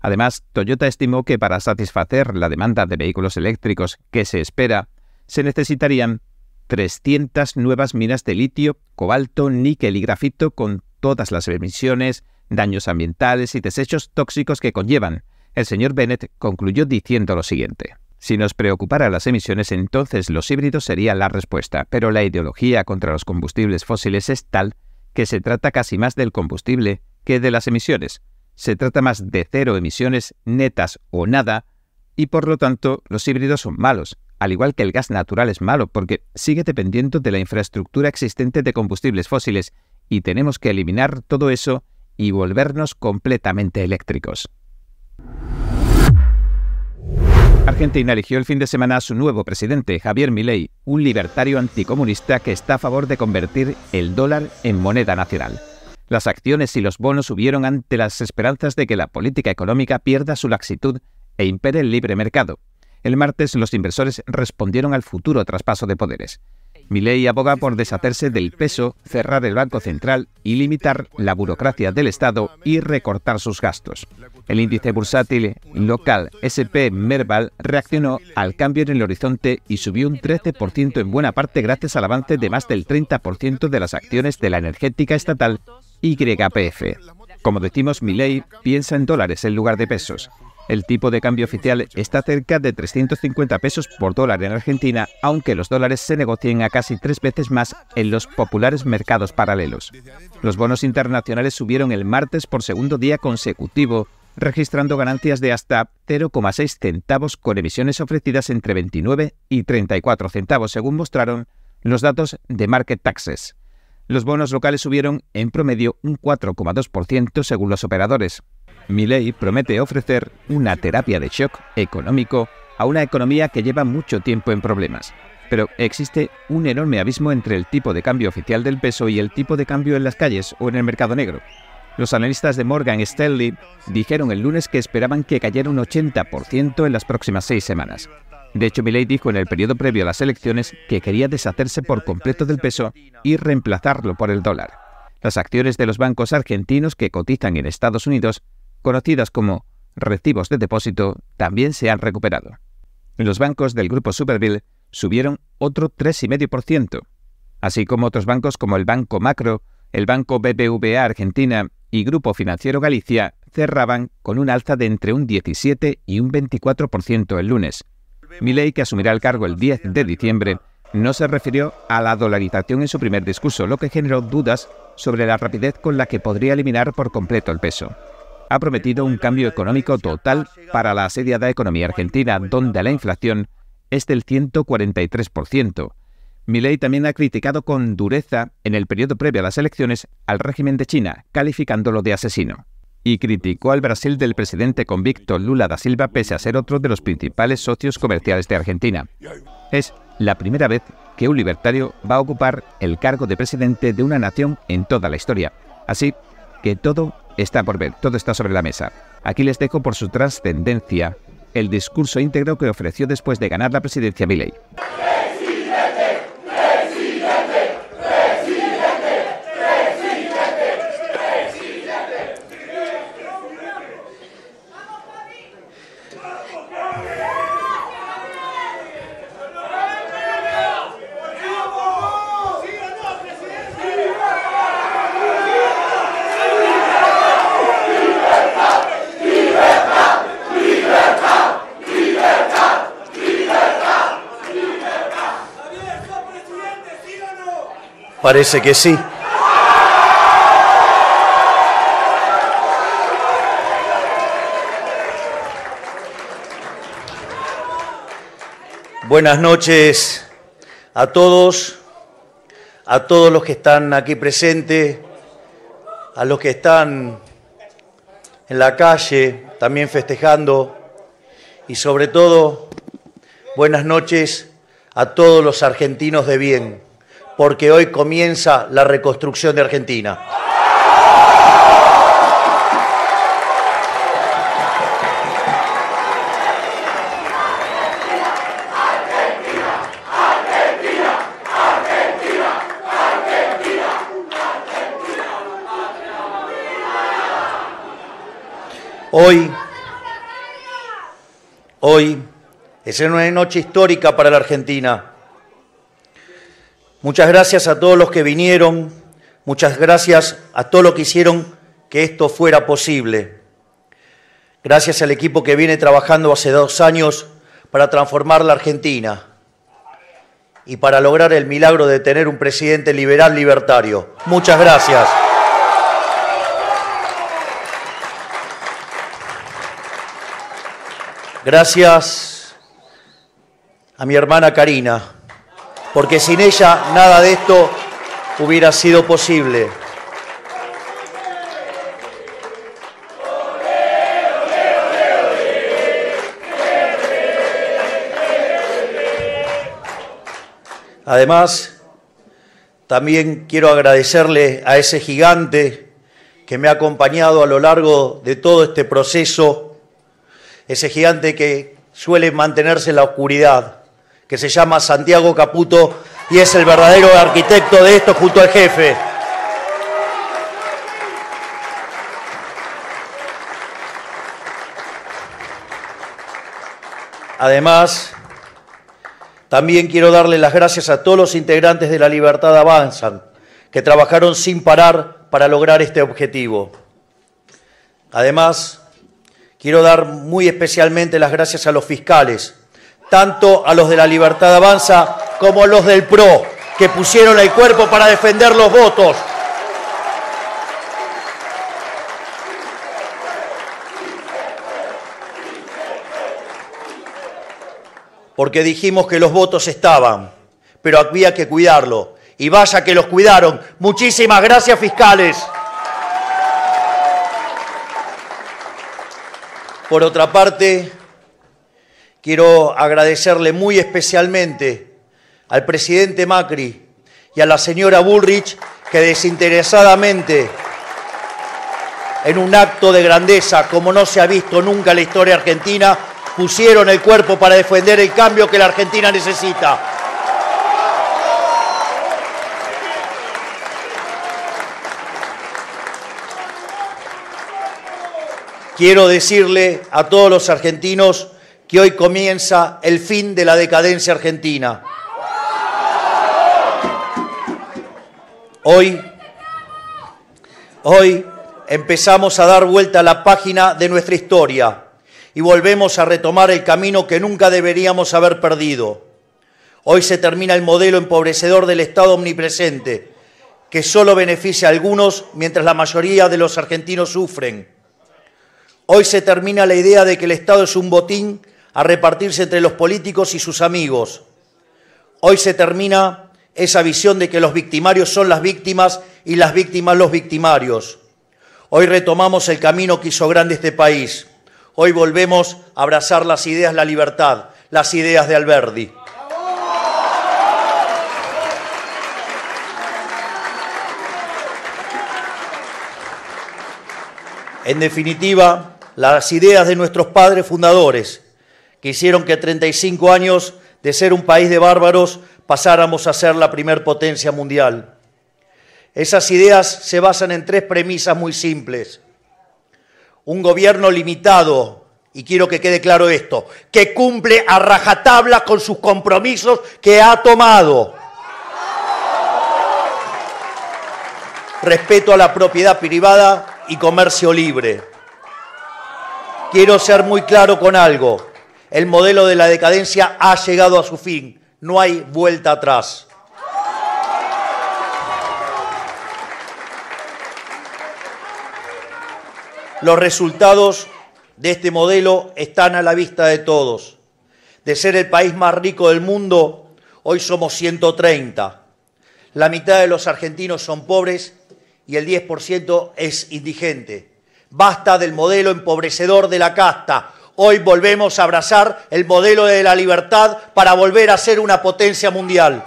Además, Toyota estimó que para satisfacer la demanda de vehículos eléctricos que se espera, se necesitarían 300 nuevas minas de litio, cobalto, níquel y grafito con todas las emisiones, daños ambientales y desechos tóxicos que conllevan, el señor Bennett concluyó diciendo lo siguiente. Si nos preocupara las emisiones, entonces los híbridos serían la respuesta, pero la ideología contra los combustibles fósiles es tal que se trata casi más del combustible que de las emisiones. Se trata más de cero emisiones netas o nada, y por lo tanto los híbridos son malos, al igual que el gas natural es malo porque sigue dependiendo de la infraestructura existente de combustibles fósiles, y tenemos que eliminar todo eso y volvernos completamente eléctricos. Argentina eligió el fin de semana a su nuevo presidente, Javier Milei, un libertario anticomunista que está a favor de convertir el dólar en moneda nacional. Las acciones y los bonos subieron ante las esperanzas de que la política económica pierda su laxitud e impere el libre mercado. El martes los inversores respondieron al futuro traspaso de poderes. Milei aboga por deshacerse del peso, cerrar el Banco Central y limitar la burocracia del Estado y recortar sus gastos. El índice bursátil local SP Merval reaccionó al cambio en el horizonte y subió un 13% en buena parte gracias al avance de más del 30% de las acciones de la energética estatal YPF. Como decimos, Milei piensa en dólares en lugar de pesos. El tipo de cambio oficial está cerca de 350 pesos por dólar en Argentina, aunque los dólares se negocien a casi tres veces más en los populares mercados paralelos. Los bonos internacionales subieron el martes por segundo día consecutivo, registrando ganancias de hasta 0,6 centavos con emisiones ofrecidas entre 29 y 34 centavos, según mostraron los datos de Market Taxes. Los bonos locales subieron en promedio un 4,2% según los operadores. Milei promete ofrecer una terapia de shock económico a una economía que lleva mucho tiempo en problemas. Pero existe un enorme abismo entre el tipo de cambio oficial del peso y el tipo de cambio en las calles o en el mercado negro. Los analistas de Morgan Stanley dijeron el lunes que esperaban que cayera un 80% en las próximas seis semanas. De hecho, Milei dijo en el periodo previo a las elecciones que quería deshacerse por completo del peso y reemplazarlo por el dólar. Las acciones de los bancos argentinos que cotizan en Estados Unidos conocidas como recibos de depósito, también se han recuperado. Los bancos del grupo Superville subieron otro 3,5%, así como otros bancos como el Banco Macro, el Banco BBVA Argentina y Grupo Financiero Galicia cerraban con un alza de entre un 17 y un 24% el lunes. Milei, que asumirá el cargo el 10 de diciembre, no se refirió a la dolarización en su primer discurso, lo que generó dudas sobre la rapidez con la que podría eliminar por completo el peso ha prometido un cambio económico total para la asediada economía argentina, donde la inflación es del 143%. Milei también ha criticado con dureza, en el periodo previo a las elecciones, al régimen de China, calificándolo de asesino. Y criticó al Brasil del presidente convicto Lula da Silva pese a ser otro de los principales socios comerciales de Argentina. Es la primera vez que un libertario va a ocupar el cargo de presidente de una nación en toda la historia. Así que todo está por ver, todo está sobre la mesa. Aquí les dejo por su trascendencia el discurso íntegro que ofreció después de ganar la presidencia Milley. Parece que sí. Buenas noches a todos, a todos los que están aquí presentes, a los que están en la calle también festejando y sobre todo buenas noches a todos los argentinos de bien porque hoy comienza la reconstrucción de Argentina. Hoy, hoy es una noche histórica para la Argentina Muchas gracias a todos los que vinieron, muchas gracias a todos los que hicieron que esto fuera posible. Gracias al equipo que viene trabajando hace dos años para transformar la Argentina y para lograr el milagro de tener un presidente liberal libertario. Muchas gracias. Gracias a mi hermana Karina porque sin ella nada de esto hubiera sido posible. Además, también quiero agradecerle a ese gigante que me ha acompañado a lo largo de todo este proceso, ese gigante que suele mantenerse en la oscuridad, que se llama Santiago Caputo y es el verdadero arquitecto de esto junto al jefe. Además, también quiero darle las gracias a todos los integrantes de la Libertad Avanzan, que trabajaron sin parar para lograr este objetivo. Además, quiero dar muy especialmente las gracias a los fiscales, tanto a los de la Libertad Avanza como a los del PRO, que pusieron el cuerpo para defender los votos. Porque dijimos que los votos estaban, pero había que cuidarlo. Y vaya que los cuidaron. Muchísimas gracias, fiscales. Por otra parte, Quiero agradecerle muy especialmente al presidente Macri y a la señora Bullrich que desinteresadamente, en un acto de grandeza como no se ha visto nunca en la historia argentina, pusieron el cuerpo para defender el cambio que la Argentina necesita. Quiero decirle a todos los argentinos que hoy comienza el fin de la decadencia argentina. Hoy, hoy empezamos a dar vuelta a la página de nuestra historia y volvemos a retomar el camino que nunca deberíamos haber perdido. Hoy se termina el modelo empobrecedor del Estado omnipresente, que solo beneficia a algunos mientras la mayoría de los argentinos sufren. Hoy se termina la idea de que el Estado es un botín a repartirse entre los políticos y sus amigos. Hoy se termina esa visión de que los victimarios son las víctimas y las víctimas los victimarios. Hoy retomamos el camino que hizo grande este país. Hoy volvemos a abrazar las ideas, la libertad, las ideas de Alberdi. En definitiva, las ideas de nuestros padres fundadores, que hicieron que 35 años de ser un país de bárbaros pasáramos a ser la primer potencia mundial. Esas ideas se basan en tres premisas muy simples. Un gobierno limitado, y quiero que quede claro esto, que cumple a rajatabla con sus compromisos que ha tomado. Respeto a la propiedad privada y comercio libre. Quiero ser muy claro con algo. El modelo de la decadencia ha llegado a su fin. No hay vuelta atrás. Los resultados de este modelo están a la vista de todos. De ser el país más rico del mundo, hoy somos 130. La mitad de los argentinos son pobres y el 10% es indigente. Basta del modelo empobrecedor de la casta. Hoy volvemos a abrazar el modelo de la libertad para volver a ser una potencia mundial.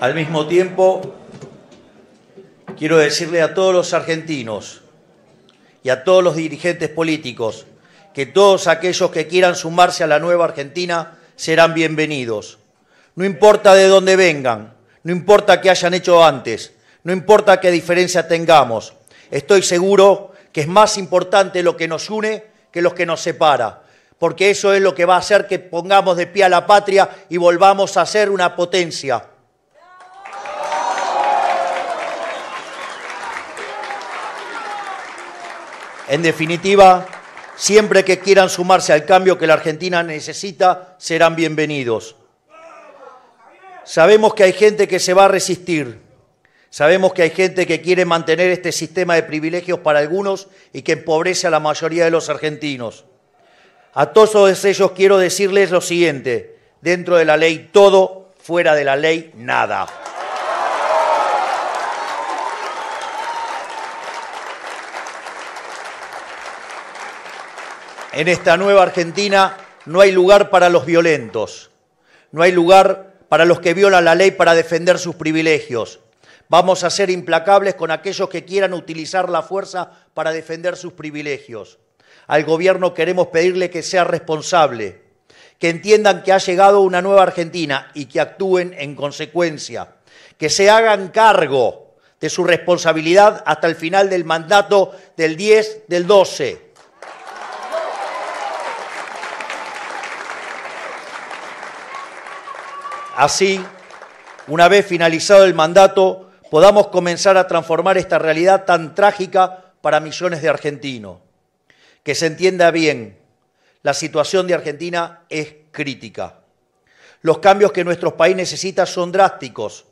Al mismo tiempo, quiero decirle a todos los argentinos y a todos los dirigentes políticos que todos aquellos que quieran sumarse a la nueva Argentina serán bienvenidos. No importa de dónde vengan, no importa qué hayan hecho antes, no importa qué diferencia tengamos. Estoy seguro que es más importante lo que nos une que lo que nos separa, porque eso es lo que va a hacer que pongamos de pie a la patria y volvamos a ser una potencia. En definitiva, siempre que quieran sumarse al cambio que la Argentina necesita, serán bienvenidos. Sabemos que hay gente que se va a resistir. Sabemos que hay gente que quiere mantener este sistema de privilegios para algunos y que empobrece a la mayoría de los argentinos. A todos ellos quiero decirles lo siguiente, dentro de la ley todo, fuera de la ley nada. En esta nueva Argentina no hay lugar para los violentos, no hay lugar para los que violan la ley para defender sus privilegios. Vamos a ser implacables con aquellos que quieran utilizar la fuerza para defender sus privilegios. Al gobierno queremos pedirle que sea responsable, que entiendan que ha llegado una nueva Argentina y que actúen en consecuencia, que se hagan cargo de su responsabilidad hasta el final del mandato del 10 del 12 Así, una vez finalizado el mandato, podamos comenzar a transformar esta realidad tan trágica para millones de argentinos. Que se entienda bien, la situación de Argentina es crítica. Los cambios que nuestro país necesita son drásticos.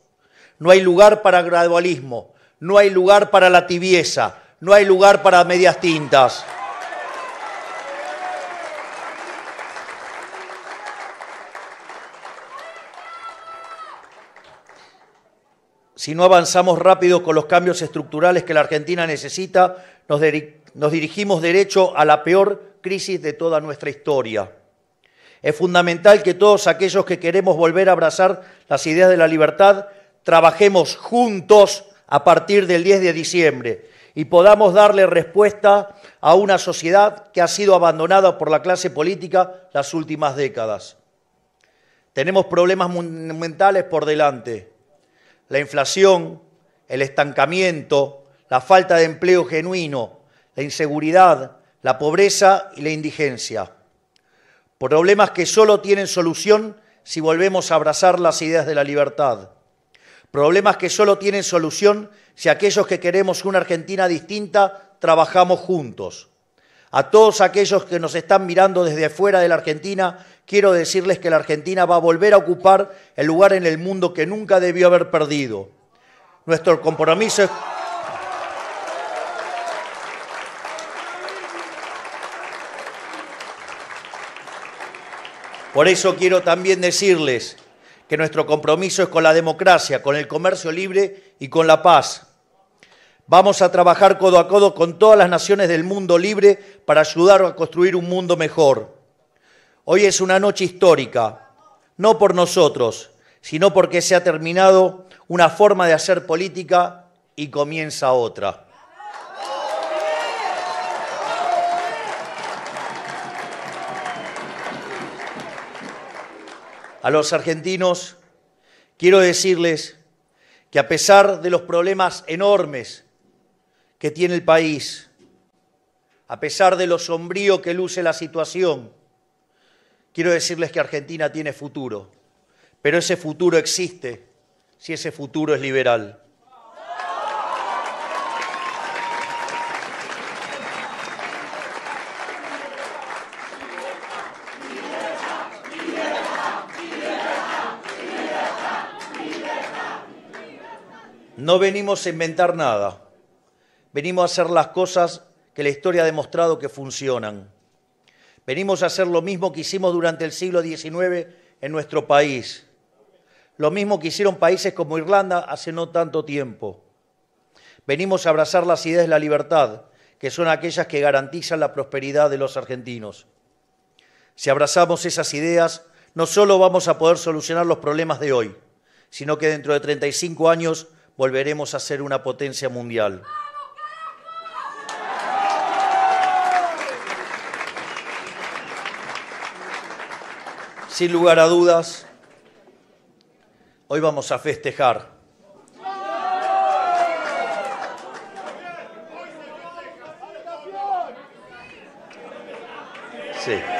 No hay lugar para gradualismo, no hay lugar para la tibieza, no hay lugar para medias tintas. Si no avanzamos rápido con los cambios estructurales que la Argentina necesita, nos, dirigimos derecho a la peor crisis de toda nuestra historia. Es fundamental que todos aquellos que queremos volver a abrazar las ideas de la libertad trabajemos juntos a partir del 10 de diciembre y podamos darle respuesta a una sociedad que ha sido abandonada por la clase política las últimas décadas. Tenemos problemas monumentales por delante la inflación, el estancamiento, la falta de empleo genuino, la inseguridad, la pobreza y la indigencia. Problemas que solo tienen solución si volvemos a abrazar las ideas de la libertad. Problemas que solo tienen solución si aquellos que queremos una Argentina distinta trabajamos juntos. A todos aquellos que nos están mirando desde fuera de la Argentina, quiero decirles que la Argentina va a volver a ocupar el lugar en el mundo que nunca debió haber perdido. Nuestro compromiso es... Por eso quiero también decirles que nuestro compromiso es con la democracia, con el comercio libre y con la paz. Vamos a trabajar codo a codo con todas las naciones del mundo libre para ayudar a construir un mundo mejor. Hoy es una noche histórica, no por nosotros, sino porque se ha terminado una forma de hacer política y comienza otra. A los argentinos quiero decirles que a pesar de los problemas enormes que tiene el país, a pesar de lo sombrío que luce la situación, quiero decirles que Argentina tiene futuro, pero ese futuro existe si ese futuro es liberal. No venimos a inventar nada, venimos a hacer las cosas que la historia ha demostrado que funcionan. Venimos a hacer lo mismo que hicimos durante el siglo XIX en nuestro país, lo mismo que hicieron países como Irlanda hace no tanto tiempo. Venimos a abrazar las ideas de la libertad, que son aquellas que garantizan la prosperidad de los argentinos. Si abrazamos esas ideas, no solo vamos a poder solucionar los problemas de hoy, sino que dentro de 35 años volveremos a ser una potencia mundial. Sin lugar a dudas, hoy vamos a festejar. Sí.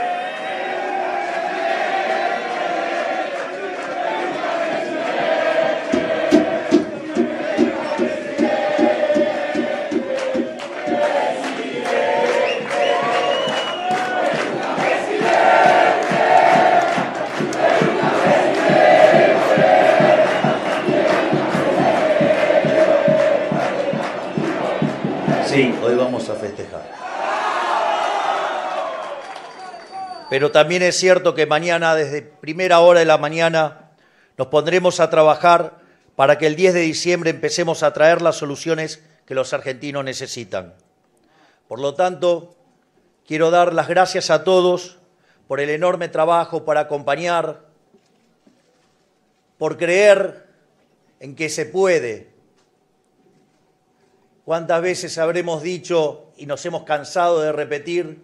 Pero también es cierto que mañana, desde primera hora de la mañana, nos pondremos a trabajar para que el 10 de diciembre empecemos a traer las soluciones que los argentinos necesitan. Por lo tanto, quiero dar las gracias a todos por el enorme trabajo, por acompañar, por creer en que se puede, ¿Cuántas veces habremos dicho y nos hemos cansado de repetir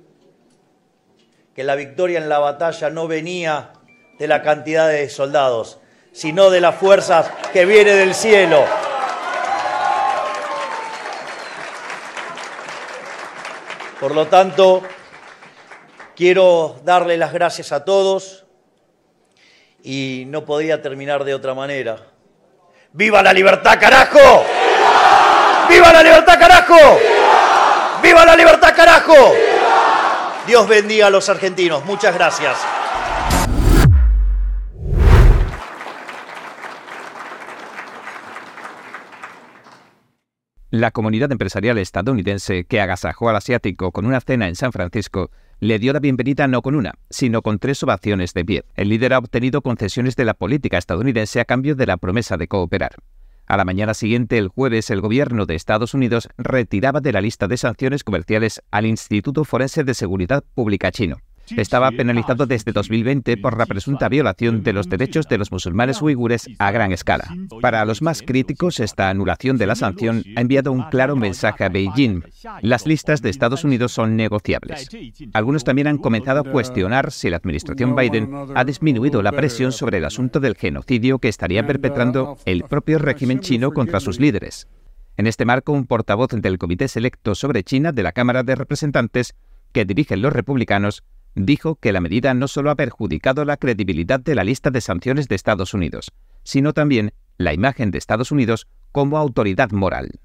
que la victoria en la batalla no venía de la cantidad de soldados, sino de las fuerzas que vienen del cielo? Por lo tanto, quiero darle las gracias a todos y no podía terminar de otra manera. ¡Viva la libertad, carajo! ¡Viva la libertad, carajo! ¡Viva, la libertad, carajo! Dios bendiga a los argentinos. Muchas gracias. La comunidad empresarial estadounidense que agasajó al asiático con una cena en San Francisco le dio la bienvenida no con una, sino con tres ovaciones de pie. El líder ha obtenido concesiones de la política estadounidense a cambio de la promesa de cooperar. A la mañana siguiente, el jueves, el gobierno de Estados Unidos retiraba de la lista de sanciones comerciales al Instituto Forense de Seguridad Pública chino. Estaba penalizado desde 2020 por la presunta violación de los derechos de los musulmanes uigures a gran escala. Para los más críticos, esta anulación de la sanción ha enviado un claro mensaje a Beijing. Las listas de Estados Unidos son negociables. Algunos también han comenzado a cuestionar si la administración Biden ha disminuido la presión sobre el asunto del genocidio que estaría perpetrando el propio régimen chino contra sus líderes. En este marco, un portavoz del Comité Selecto sobre China de la Cámara de Representantes, que dirigen los republicanos, dijo que la medida no solo ha perjudicado la credibilidad de la lista de sanciones de Estados Unidos, sino también la imagen de Estados Unidos como autoridad moral.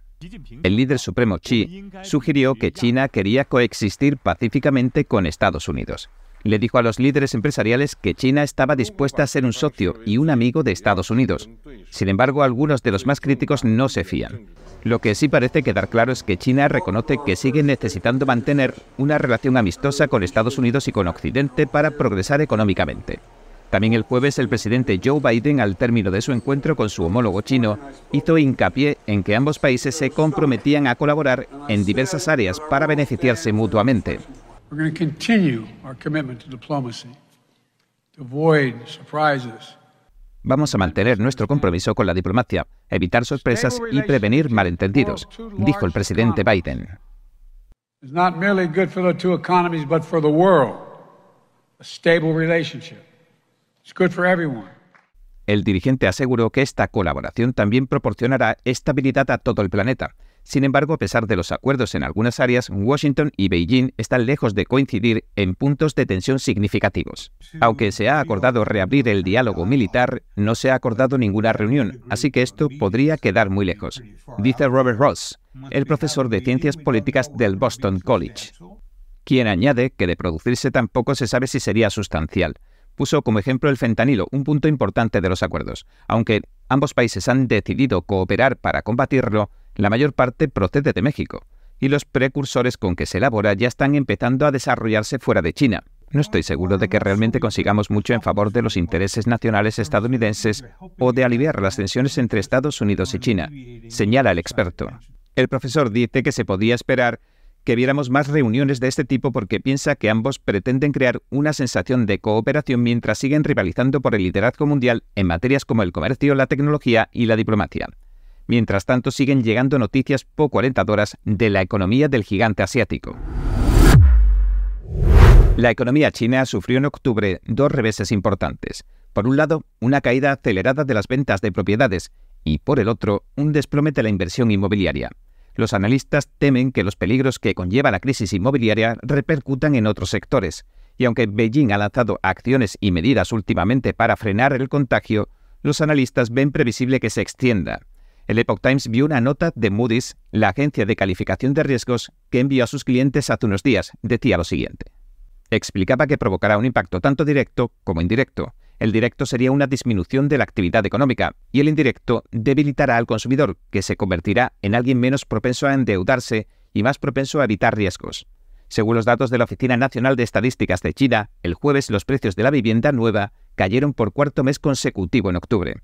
El líder supremo Xi sugirió que China quería coexistir pacíficamente con Estados Unidos. Le dijo a los líderes empresariales que China estaba dispuesta a ser un socio y un amigo de Estados Unidos. Sin embargo, algunos de los más críticos no se fían. Lo que sí parece quedar claro es que China reconoce que sigue necesitando mantener una relación amistosa con Estados Unidos y con Occidente para progresar económicamente. También el jueves el presidente Joe Biden, al término de su encuentro con su homólogo chino, hizo hincapié en que ambos países se comprometían a colaborar en diversas áreas para beneficiarse mutuamente. Vamos a mantener nuestro compromiso con la diplomacia, evitar sorpresas y prevenir malentendidos, dijo el presidente Biden. El dirigente aseguró que esta colaboración también proporcionará estabilidad a todo el planeta sin embargo, a pesar de los acuerdos en algunas áreas, Washington y Beijing están lejos de coincidir en puntos de tensión significativos. Aunque se ha acordado reabrir el diálogo militar, no se ha acordado ninguna reunión, así que esto podría quedar muy lejos, dice Robert Ross, el profesor de Ciencias Políticas del Boston College, quien añade que de producirse tampoco se sabe si sería sustancial. Puso como ejemplo el fentanilo, un punto importante de los acuerdos. Aunque ambos países han decidido cooperar para combatirlo, la mayor parte procede de México, y los precursores con que se elabora ya están empezando a desarrollarse fuera de China. No estoy seguro de que realmente consigamos mucho en favor de los intereses nacionales estadounidenses o de aliviar las tensiones entre Estados Unidos y China, señala el experto. El profesor dice que se podía esperar que viéramos más reuniones de este tipo porque piensa que ambos pretenden crear una sensación de cooperación mientras siguen rivalizando por el liderazgo mundial en materias como el comercio, la tecnología y la diplomacia. Mientras tanto, siguen llegando noticias poco alentadoras de la economía del gigante asiático. La economía china sufrió en octubre dos reveses importantes. Por un lado, una caída acelerada de las ventas de propiedades y, por el otro, un desplome de la inversión inmobiliaria. Los analistas temen que los peligros que conlleva la crisis inmobiliaria repercutan en otros sectores, y aunque Beijing ha lanzado acciones y medidas últimamente para frenar el contagio, los analistas ven previsible que se extienda. El Epoch Times vio una nota de Moody's, la agencia de calificación de riesgos, que envió a sus clientes hace unos días. Decía lo siguiente. Explicaba que provocará un impacto tanto directo como indirecto. El directo sería una disminución de la actividad económica y el indirecto debilitará al consumidor, que se convertirá en alguien menos propenso a endeudarse y más propenso a evitar riesgos. Según los datos de la Oficina Nacional de Estadísticas de China, el jueves los precios de la vivienda nueva cayeron por cuarto mes consecutivo en octubre.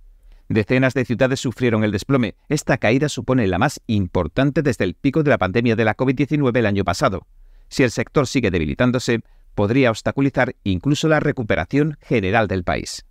Decenas de ciudades sufrieron el desplome. Esta caída supone la más importante desde el pico de la pandemia de la COVID-19 el año pasado. Si el sector sigue debilitándose, podría obstaculizar incluso la recuperación general del país.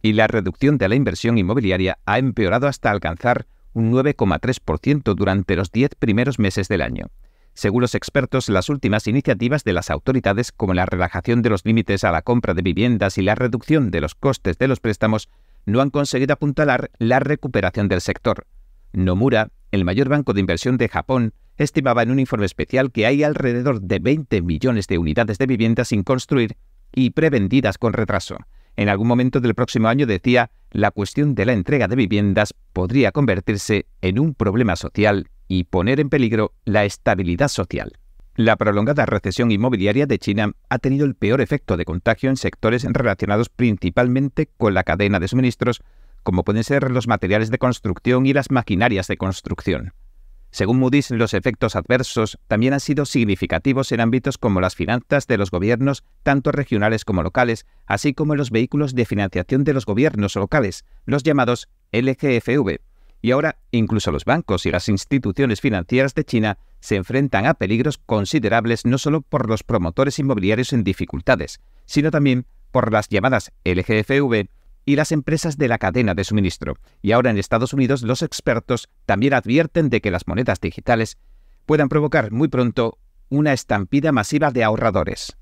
Y la reducción de la inversión inmobiliaria ha empeorado hasta alcanzar un 9,3% durante los 10 primeros meses del año. Según los expertos, las últimas iniciativas de las autoridades, como la relajación de los límites a la compra de viviendas y la reducción de los costes de los préstamos, no han conseguido apuntalar la recuperación del sector. Nomura, el mayor banco de inversión de Japón, estimaba en un informe especial que hay alrededor de 20 millones de unidades de vivienda sin construir y prevendidas con retraso. En algún momento del próximo año decía, la cuestión de la entrega de viviendas podría convertirse en un problema social y poner en peligro la estabilidad social. La prolongada recesión inmobiliaria de China ha tenido el peor efecto de contagio en sectores relacionados principalmente con la cadena de suministros, como pueden ser los materiales de construcción y las maquinarias de construcción. Según Moody's, los efectos adversos también han sido significativos en ámbitos como las finanzas de los gobiernos, tanto regionales como locales, así como en los vehículos de financiación de los gobiernos locales, los llamados LGFV, y ahora incluso los bancos y las instituciones financieras de China se enfrentan a peligros considerables no solo por los promotores inmobiliarios en dificultades, sino también por las llamadas LGFV y las empresas de la cadena de suministro. Y ahora en Estados Unidos los expertos también advierten de que las monedas digitales puedan provocar muy pronto una estampida masiva de ahorradores.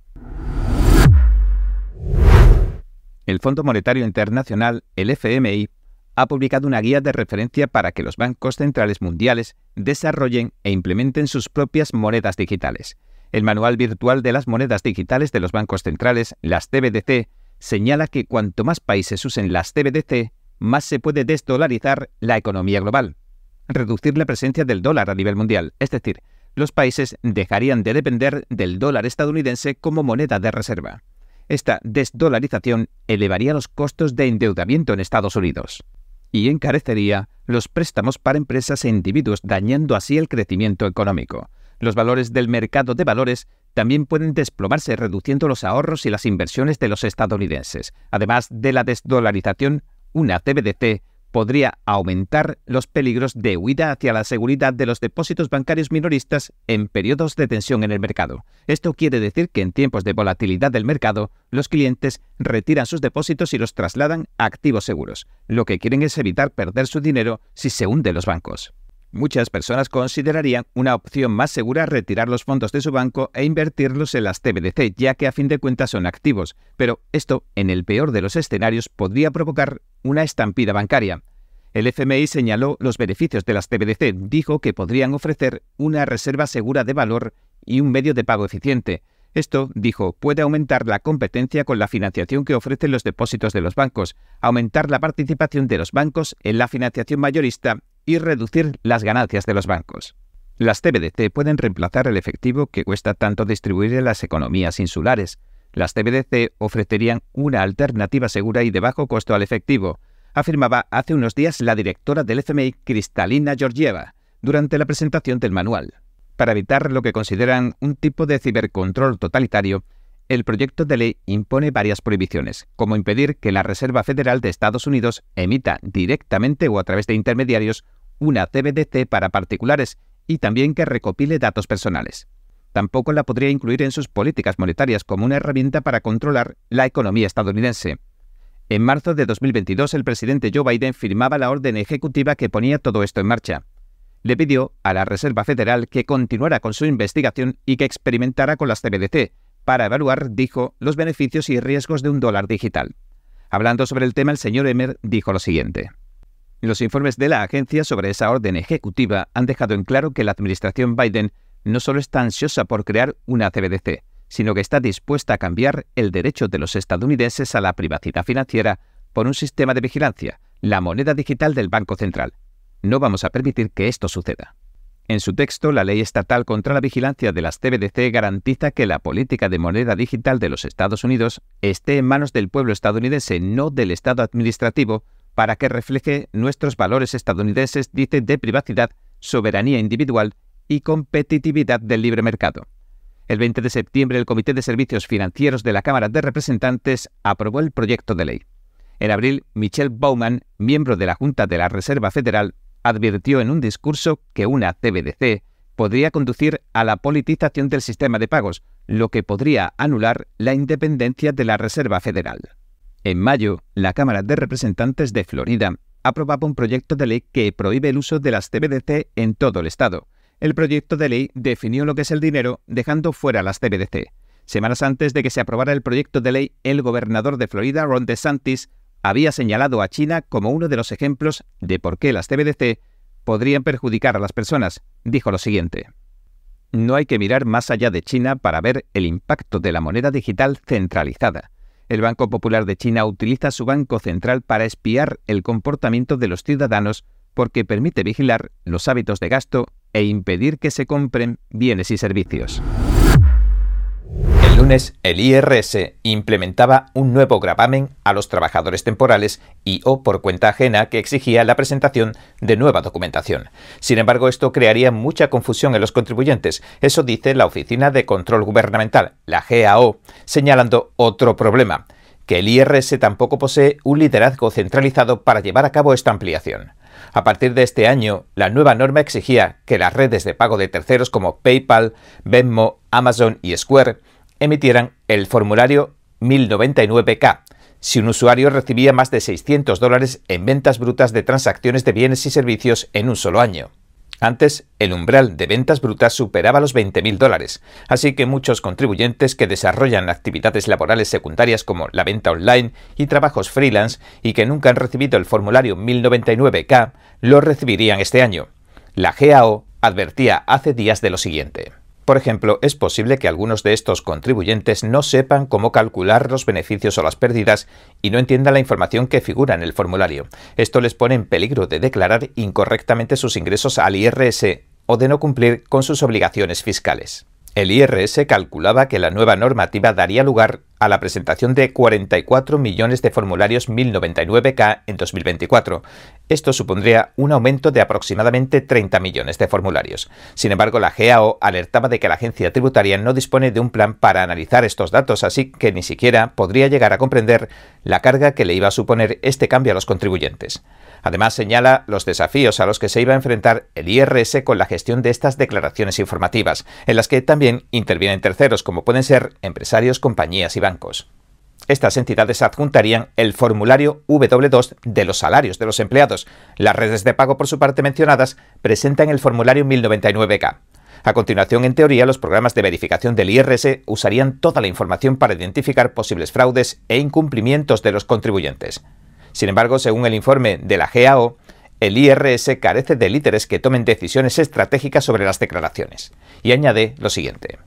El Fondo Monetario Internacional, el FMI, ha publicado una guía de referencia para que los bancos centrales mundiales desarrollen e implementen sus propias monedas digitales. El manual virtual de las monedas digitales de los bancos centrales, las CBDC, señala que cuanto más países usen las CBDC, más se puede desdolarizar la economía global. reducir la presencia del dólar a nivel mundial, es decir, los países dejarían de depender del dólar estadounidense como moneda de reserva. Esta desdolarización elevaría los costos de endeudamiento en Estados Unidos y encarecería los préstamos para empresas e individuos, dañando así el crecimiento económico. Los valores del mercado de valores también pueden desplomarse reduciendo los ahorros y las inversiones de los estadounidenses. Además de la desdolarización, una CBDC podría aumentar los peligros de huida hacia la seguridad de los depósitos bancarios minoristas en periodos de tensión en el mercado. Esto quiere decir que en tiempos de volatilidad del mercado, los clientes retiran sus depósitos y los trasladan a activos seguros. Lo que quieren es evitar perder su dinero si se hunden los bancos. Muchas personas considerarían una opción más segura retirar los fondos de su banco e invertirlos en las TBDC, ya que a fin de cuentas son activos, pero esto, en el peor de los escenarios, podría provocar una estampida bancaria. El FMI señaló los beneficios de las TBDC, dijo que podrían ofrecer una reserva segura de valor y un medio de pago eficiente. Esto, dijo, puede aumentar la competencia con la financiación que ofrecen los depósitos de los bancos, aumentar la participación de los bancos en la financiación mayorista y reducir las ganancias de los bancos. Las TBDC pueden reemplazar el efectivo que cuesta tanto distribuir en las economías insulares. Las TBDC ofrecerían una alternativa segura y de bajo costo al efectivo, afirmaba hace unos días la directora del FMI, Cristalina Georgieva, durante la presentación del manual. Para evitar lo que consideran un tipo de cibercontrol totalitario, el proyecto de ley impone varias prohibiciones, como impedir que la Reserva Federal de Estados Unidos emita directamente o a través de intermediarios una CBDC para particulares y también que recopile datos personales. Tampoco la podría incluir en sus políticas monetarias como una herramienta para controlar la economía estadounidense. En marzo de 2022 el presidente Joe Biden firmaba la orden ejecutiva que ponía todo esto en marcha. Le pidió a la Reserva Federal que continuara con su investigación y que experimentara con las CBDC, para evaluar, dijo, los beneficios y riesgos de un dólar digital. Hablando sobre el tema, el señor Emer dijo lo siguiente. Los informes de la agencia sobre esa orden ejecutiva han dejado en claro que la administración Biden no solo está ansiosa por crear una CBDC, sino que está dispuesta a cambiar el derecho de los estadounidenses a la privacidad financiera por un sistema de vigilancia, la moneda digital del Banco Central. No vamos a permitir que esto suceda. En su texto, la ley estatal contra la vigilancia de las CBDC garantiza que la política de moneda digital de los Estados Unidos esté en manos del pueblo estadounidense, no del Estado administrativo, para que refleje nuestros valores estadounidenses, dice, de privacidad, soberanía individual y competitividad del libre mercado. El 20 de septiembre, el Comité de Servicios Financieros de la Cámara de Representantes aprobó el proyecto de ley. En abril, Michelle Bowman, miembro de la Junta de la Reserva Federal, advirtió en un discurso que una CBDC podría conducir a la politización del sistema de pagos, lo que podría anular la independencia de la Reserva Federal. En mayo, la Cámara de Representantes de Florida aprobaba un proyecto de ley que prohíbe el uso de las CBDC en todo el estado. El proyecto de ley definió lo que es el dinero, dejando fuera las CBDC. Semanas antes de que se aprobara el proyecto de ley, el gobernador de Florida, Ron DeSantis, había señalado a China como uno de los ejemplos de por qué las CBDC podrían perjudicar a las personas. Dijo lo siguiente. No hay que mirar más allá de China para ver el impacto de la moneda digital centralizada. El Banco Popular de China utiliza su banco central para espiar el comportamiento de los ciudadanos porque permite vigilar los hábitos de gasto e impedir que se compren bienes y servicios lunes, el IRS implementaba un nuevo gravamen a los trabajadores temporales y o por cuenta ajena que exigía la presentación de nueva documentación. Sin embargo, esto crearía mucha confusión en los contribuyentes. Eso dice la Oficina de Control Gubernamental, la GAO, señalando otro problema, que el IRS tampoco posee un liderazgo centralizado para llevar a cabo esta ampliación. A partir de este año, la nueva norma exigía que las redes de pago de terceros como PayPal, Venmo, Amazon y Square emitieran el formulario 1099K si un usuario recibía más de 600 dólares en ventas brutas de transacciones de bienes y servicios en un solo año. Antes, el umbral de ventas brutas superaba los 20.000 dólares, así que muchos contribuyentes que desarrollan actividades laborales secundarias como la venta online y trabajos freelance y que nunca han recibido el formulario 1099K lo recibirían este año. La GAO advertía hace días de lo siguiente. Por ejemplo, es posible que algunos de estos contribuyentes no sepan cómo calcular los beneficios o las pérdidas y no entiendan la información que figura en el formulario. Esto les pone en peligro de declarar incorrectamente sus ingresos al IRS o de no cumplir con sus obligaciones fiscales. El IRS calculaba que la nueva normativa daría lugar a la presentación de 44 millones de formularios 1099K en 2024. Esto supondría un aumento de aproximadamente 30 millones de formularios. Sin embargo, la GAO alertaba de que la agencia tributaria no dispone de un plan para analizar estos datos, así que ni siquiera podría llegar a comprender la carga que le iba a suponer este cambio a los contribuyentes. Además, señala los desafíos a los que se iba a enfrentar el IRS con la gestión de estas declaraciones informativas, en las que también intervienen terceros, como pueden ser empresarios, compañías y bancos. Estas entidades adjuntarían el formulario W2 de los salarios de los empleados. Las redes de pago, por su parte mencionadas, presentan el formulario 1099K. A continuación, en teoría, los programas de verificación del IRS usarían toda la información para identificar posibles fraudes e incumplimientos de los contribuyentes. Sin embargo, según el informe de la GAO, el IRS carece de líderes que tomen decisiones estratégicas sobre las declaraciones. Y añade lo siguiente.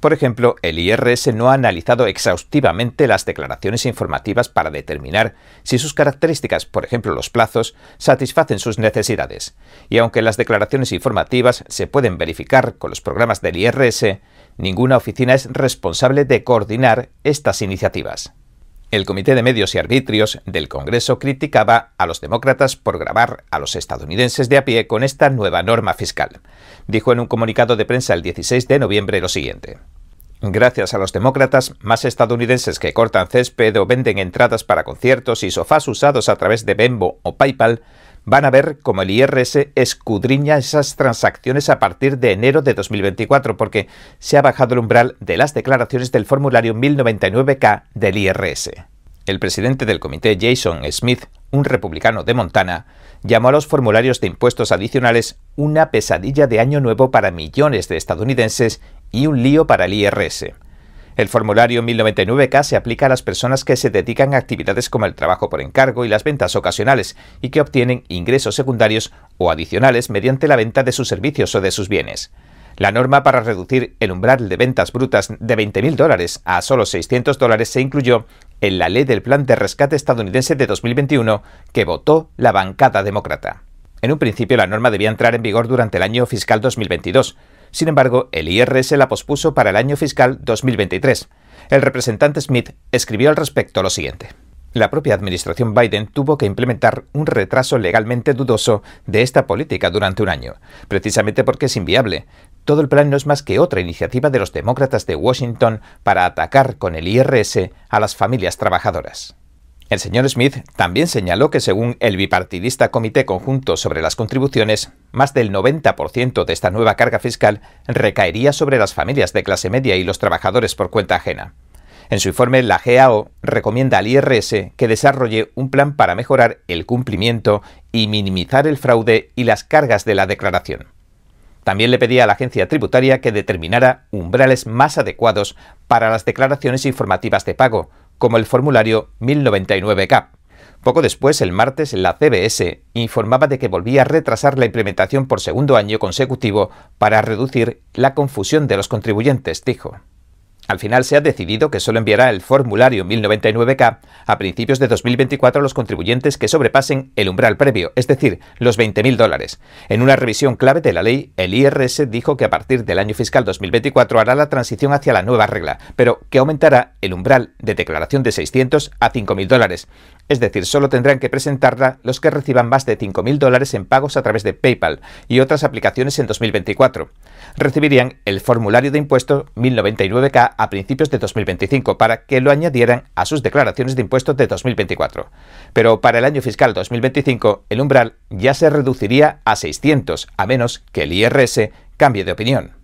Por ejemplo, el IRS no ha analizado exhaustivamente las declaraciones informativas para determinar si sus características, por ejemplo los plazos, satisfacen sus necesidades. Y aunque las declaraciones informativas se pueden verificar con los programas del IRS, ninguna oficina es responsable de coordinar estas iniciativas. El Comité de Medios y Arbitrios del Congreso criticaba a los demócratas por grabar a los estadounidenses de a pie con esta nueva norma fiscal. Dijo en un comunicado de prensa el 16 de noviembre lo siguiente. Gracias a los demócratas, más estadounidenses que cortan césped o venden entradas para conciertos y sofás usados a través de Bembo o PayPal van a ver cómo el IRS escudriña esas transacciones a partir de enero de 2024 porque se ha bajado el umbral de las declaraciones del formulario 1099K del IRS. El presidente del comité Jason Smith, un republicano de Montana, llamó a los formularios de impuestos adicionales una pesadilla de año nuevo para millones de estadounidenses y un lío para el IRS. El formulario 1099K se aplica a las personas que se dedican a actividades como el trabajo por encargo y las ventas ocasionales y que obtienen ingresos secundarios o adicionales mediante la venta de sus servicios o de sus bienes. La norma para reducir el umbral de ventas brutas de 20.000 dólares a solo 600 dólares se incluyó en la ley del Plan de Rescate estadounidense de 2021 que votó la bancada demócrata. En un principio la norma debía entrar en vigor durante el año fiscal 2022, sin embargo, el IRS la pospuso para el año fiscal 2023. El representante Smith escribió al respecto lo siguiente. La propia administración Biden tuvo que implementar un retraso legalmente dudoso de esta política durante un año, precisamente porque es inviable. Todo el plan no es más que otra iniciativa de los demócratas de Washington para atacar con el IRS a las familias trabajadoras. El señor Smith también señaló que según el bipartidista Comité Conjunto sobre las Contribuciones, más del 90% de esta nueva carga fiscal recaería sobre las familias de clase media y los trabajadores por cuenta ajena. En su informe, la GAO recomienda al IRS que desarrolle un plan para mejorar el cumplimiento y minimizar el fraude y las cargas de la declaración. También le pedía a la agencia tributaria que determinara umbrales más adecuados para las declaraciones informativas de pago, como el formulario 1099K. Poco después, el martes, la CBS informaba de que volvía a retrasar la implementación por segundo año consecutivo para reducir la confusión de los contribuyentes, dijo. Al final se ha decidido que solo enviará el formulario 1099K a principios de 2024 a los contribuyentes que sobrepasen el umbral previo, es decir, los 20.000 dólares. En una revisión clave de la ley, el IRS dijo que a partir del año fiscal 2024 hará la transición hacia la nueva regla, pero que aumentará el umbral de declaración de 600 a 5.000 dólares. Es decir, solo tendrán que presentarla los que reciban más de 5.000 dólares en pagos a través de PayPal y otras aplicaciones en 2024. Recibirían el formulario de impuesto 1099K a principios de 2025 para que lo añadieran a sus declaraciones de impuestos de 2024. Pero para el año fiscal 2025 el umbral ya se reduciría a 600, a menos que el IRS cambie de opinión.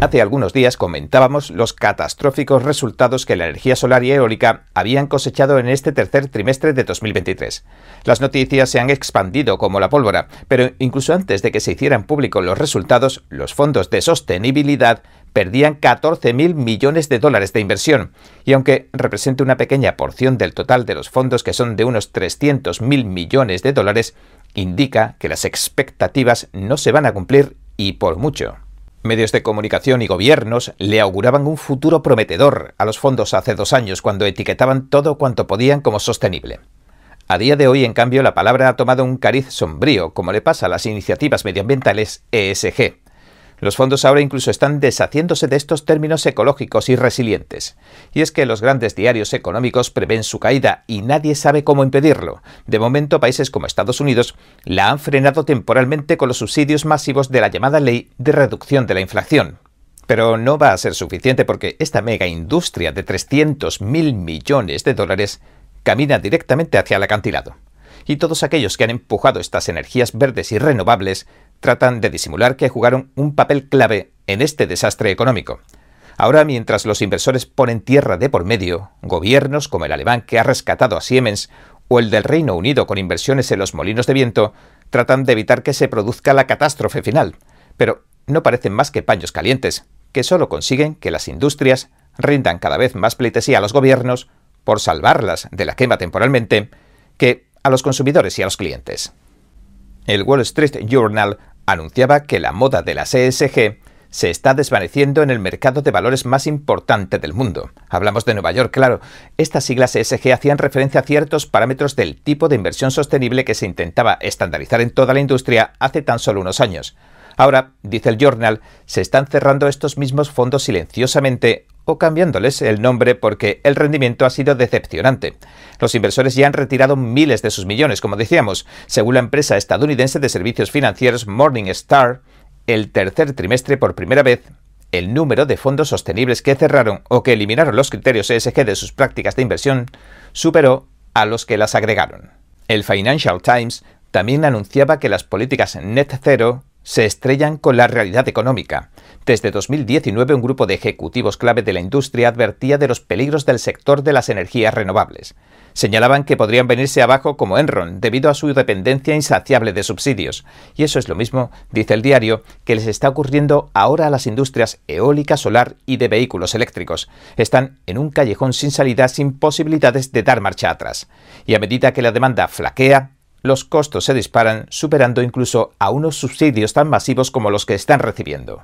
Hace algunos días comentábamos los catastróficos resultados que la energía solar y eólica habían cosechado en este tercer trimestre de 2023. Las noticias se han expandido como la pólvora, pero incluso antes de que se hicieran públicos los resultados, los fondos de sostenibilidad perdían 14.000 millones de dólares de inversión, y aunque represente una pequeña porción del total de los fondos que son de unos 300.000 millones de dólares, indica que las expectativas no se van a cumplir y por mucho. Medios de comunicación y gobiernos le auguraban un futuro prometedor a los fondos hace dos años cuando etiquetaban todo cuanto podían como sostenible. A día de hoy, en cambio, la palabra ha tomado un cariz sombrío, como le pasa a las iniciativas medioambientales ESG. Los fondos ahora incluso están deshaciéndose de estos términos ecológicos y resilientes. Y es que los grandes diarios económicos prevén su caída y nadie sabe cómo impedirlo. De momento, países como Estados Unidos la han frenado temporalmente con los subsidios masivos de la llamada ley de reducción de la inflación. Pero no va a ser suficiente porque esta mega industria de 300.000 millones de dólares camina directamente hacia el acantilado. Y todos aquellos que han empujado estas energías verdes y renovables tratan de disimular que jugaron un papel clave en este desastre económico. Ahora, mientras los inversores ponen tierra de por medio, gobiernos como el alemán que ha rescatado a Siemens o el del Reino Unido con inversiones en los molinos de viento, tratan de evitar que se produzca la catástrofe final. Pero no parecen más que paños calientes, que solo consiguen que las industrias rindan cada vez más pleitesía a los gobiernos por salvarlas de la quema temporalmente, que a los consumidores y a los clientes. El Wall Street Journal anunciaba que la moda de las ESG se está desvaneciendo en el mercado de valores más importante del mundo. Hablamos de Nueva York, claro. Estas siglas ESG hacían referencia a ciertos parámetros del tipo de inversión sostenible que se intentaba estandarizar en toda la industria hace tan solo unos años. Ahora, dice el Journal, se están cerrando estos mismos fondos silenciosamente o cambiándoles el nombre porque el rendimiento ha sido decepcionante. Los inversores ya han retirado miles de sus millones, como decíamos, según la empresa estadounidense de servicios financieros Morningstar, el tercer trimestre por primera vez el número de fondos sostenibles que cerraron o que eliminaron los criterios ESG de sus prácticas de inversión superó a los que las agregaron. El Financial Times también anunciaba que las políticas net zero se estrellan con la realidad económica. Desde 2019 un grupo de ejecutivos clave de la industria advertía de los peligros del sector de las energías renovables. Señalaban que podrían venirse abajo como Enron debido a su dependencia insaciable de subsidios. Y eso es lo mismo, dice el diario, que les está ocurriendo ahora a las industrias eólica, solar y de vehículos eléctricos. Están en un callejón sin salida sin posibilidades de dar marcha atrás. Y a medida que la demanda flaquea, los costos se disparan, superando incluso a unos subsidios tan masivos como los que están recibiendo.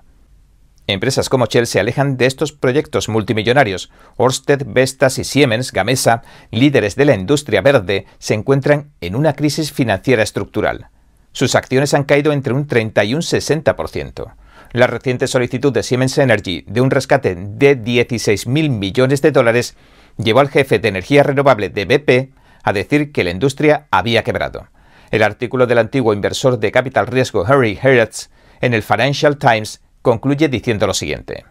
Empresas como Shell se alejan de estos proyectos multimillonarios. Orsted, Vestas y Siemens Gamesa, líderes de la industria verde, se encuentran en una crisis financiera estructural. Sus acciones han caído entre un 30 y un 60%. La reciente solicitud de Siemens Energy de un rescate de 16.000 millones de dólares llevó al jefe de energía renovable de BP a decir que la industria había quebrado. El artículo del antiguo inversor de capital riesgo Harry Hertz en el Financial Times concluye diciendo lo siguiente.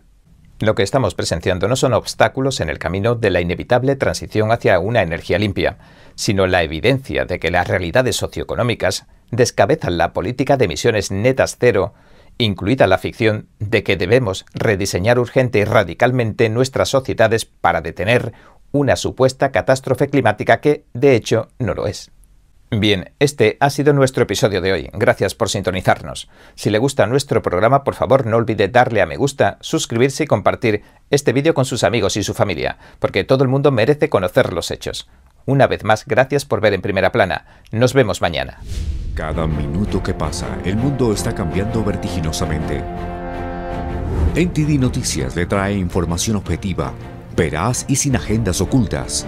Lo que estamos presenciando no son obstáculos en el camino de la inevitable transición hacia una energía limpia, sino la evidencia de que las realidades socioeconómicas descabezan la política de emisiones netas cero, incluida la ficción de que debemos rediseñar urgente y radicalmente nuestras sociedades para detener una supuesta catástrofe climática que, de hecho, no lo es. Bien, este ha sido nuestro episodio de hoy. Gracias por sintonizarnos. Si le gusta nuestro programa, por favor no olvide darle a me gusta, suscribirse y compartir este vídeo con sus amigos y su familia, porque todo el mundo merece conocer los hechos. Una vez más, gracias por ver en primera plana. Nos vemos mañana. Cada minuto que pasa, el mundo está cambiando vertiginosamente. NTD Noticias le trae información objetiva veraz y sin agendas ocultas.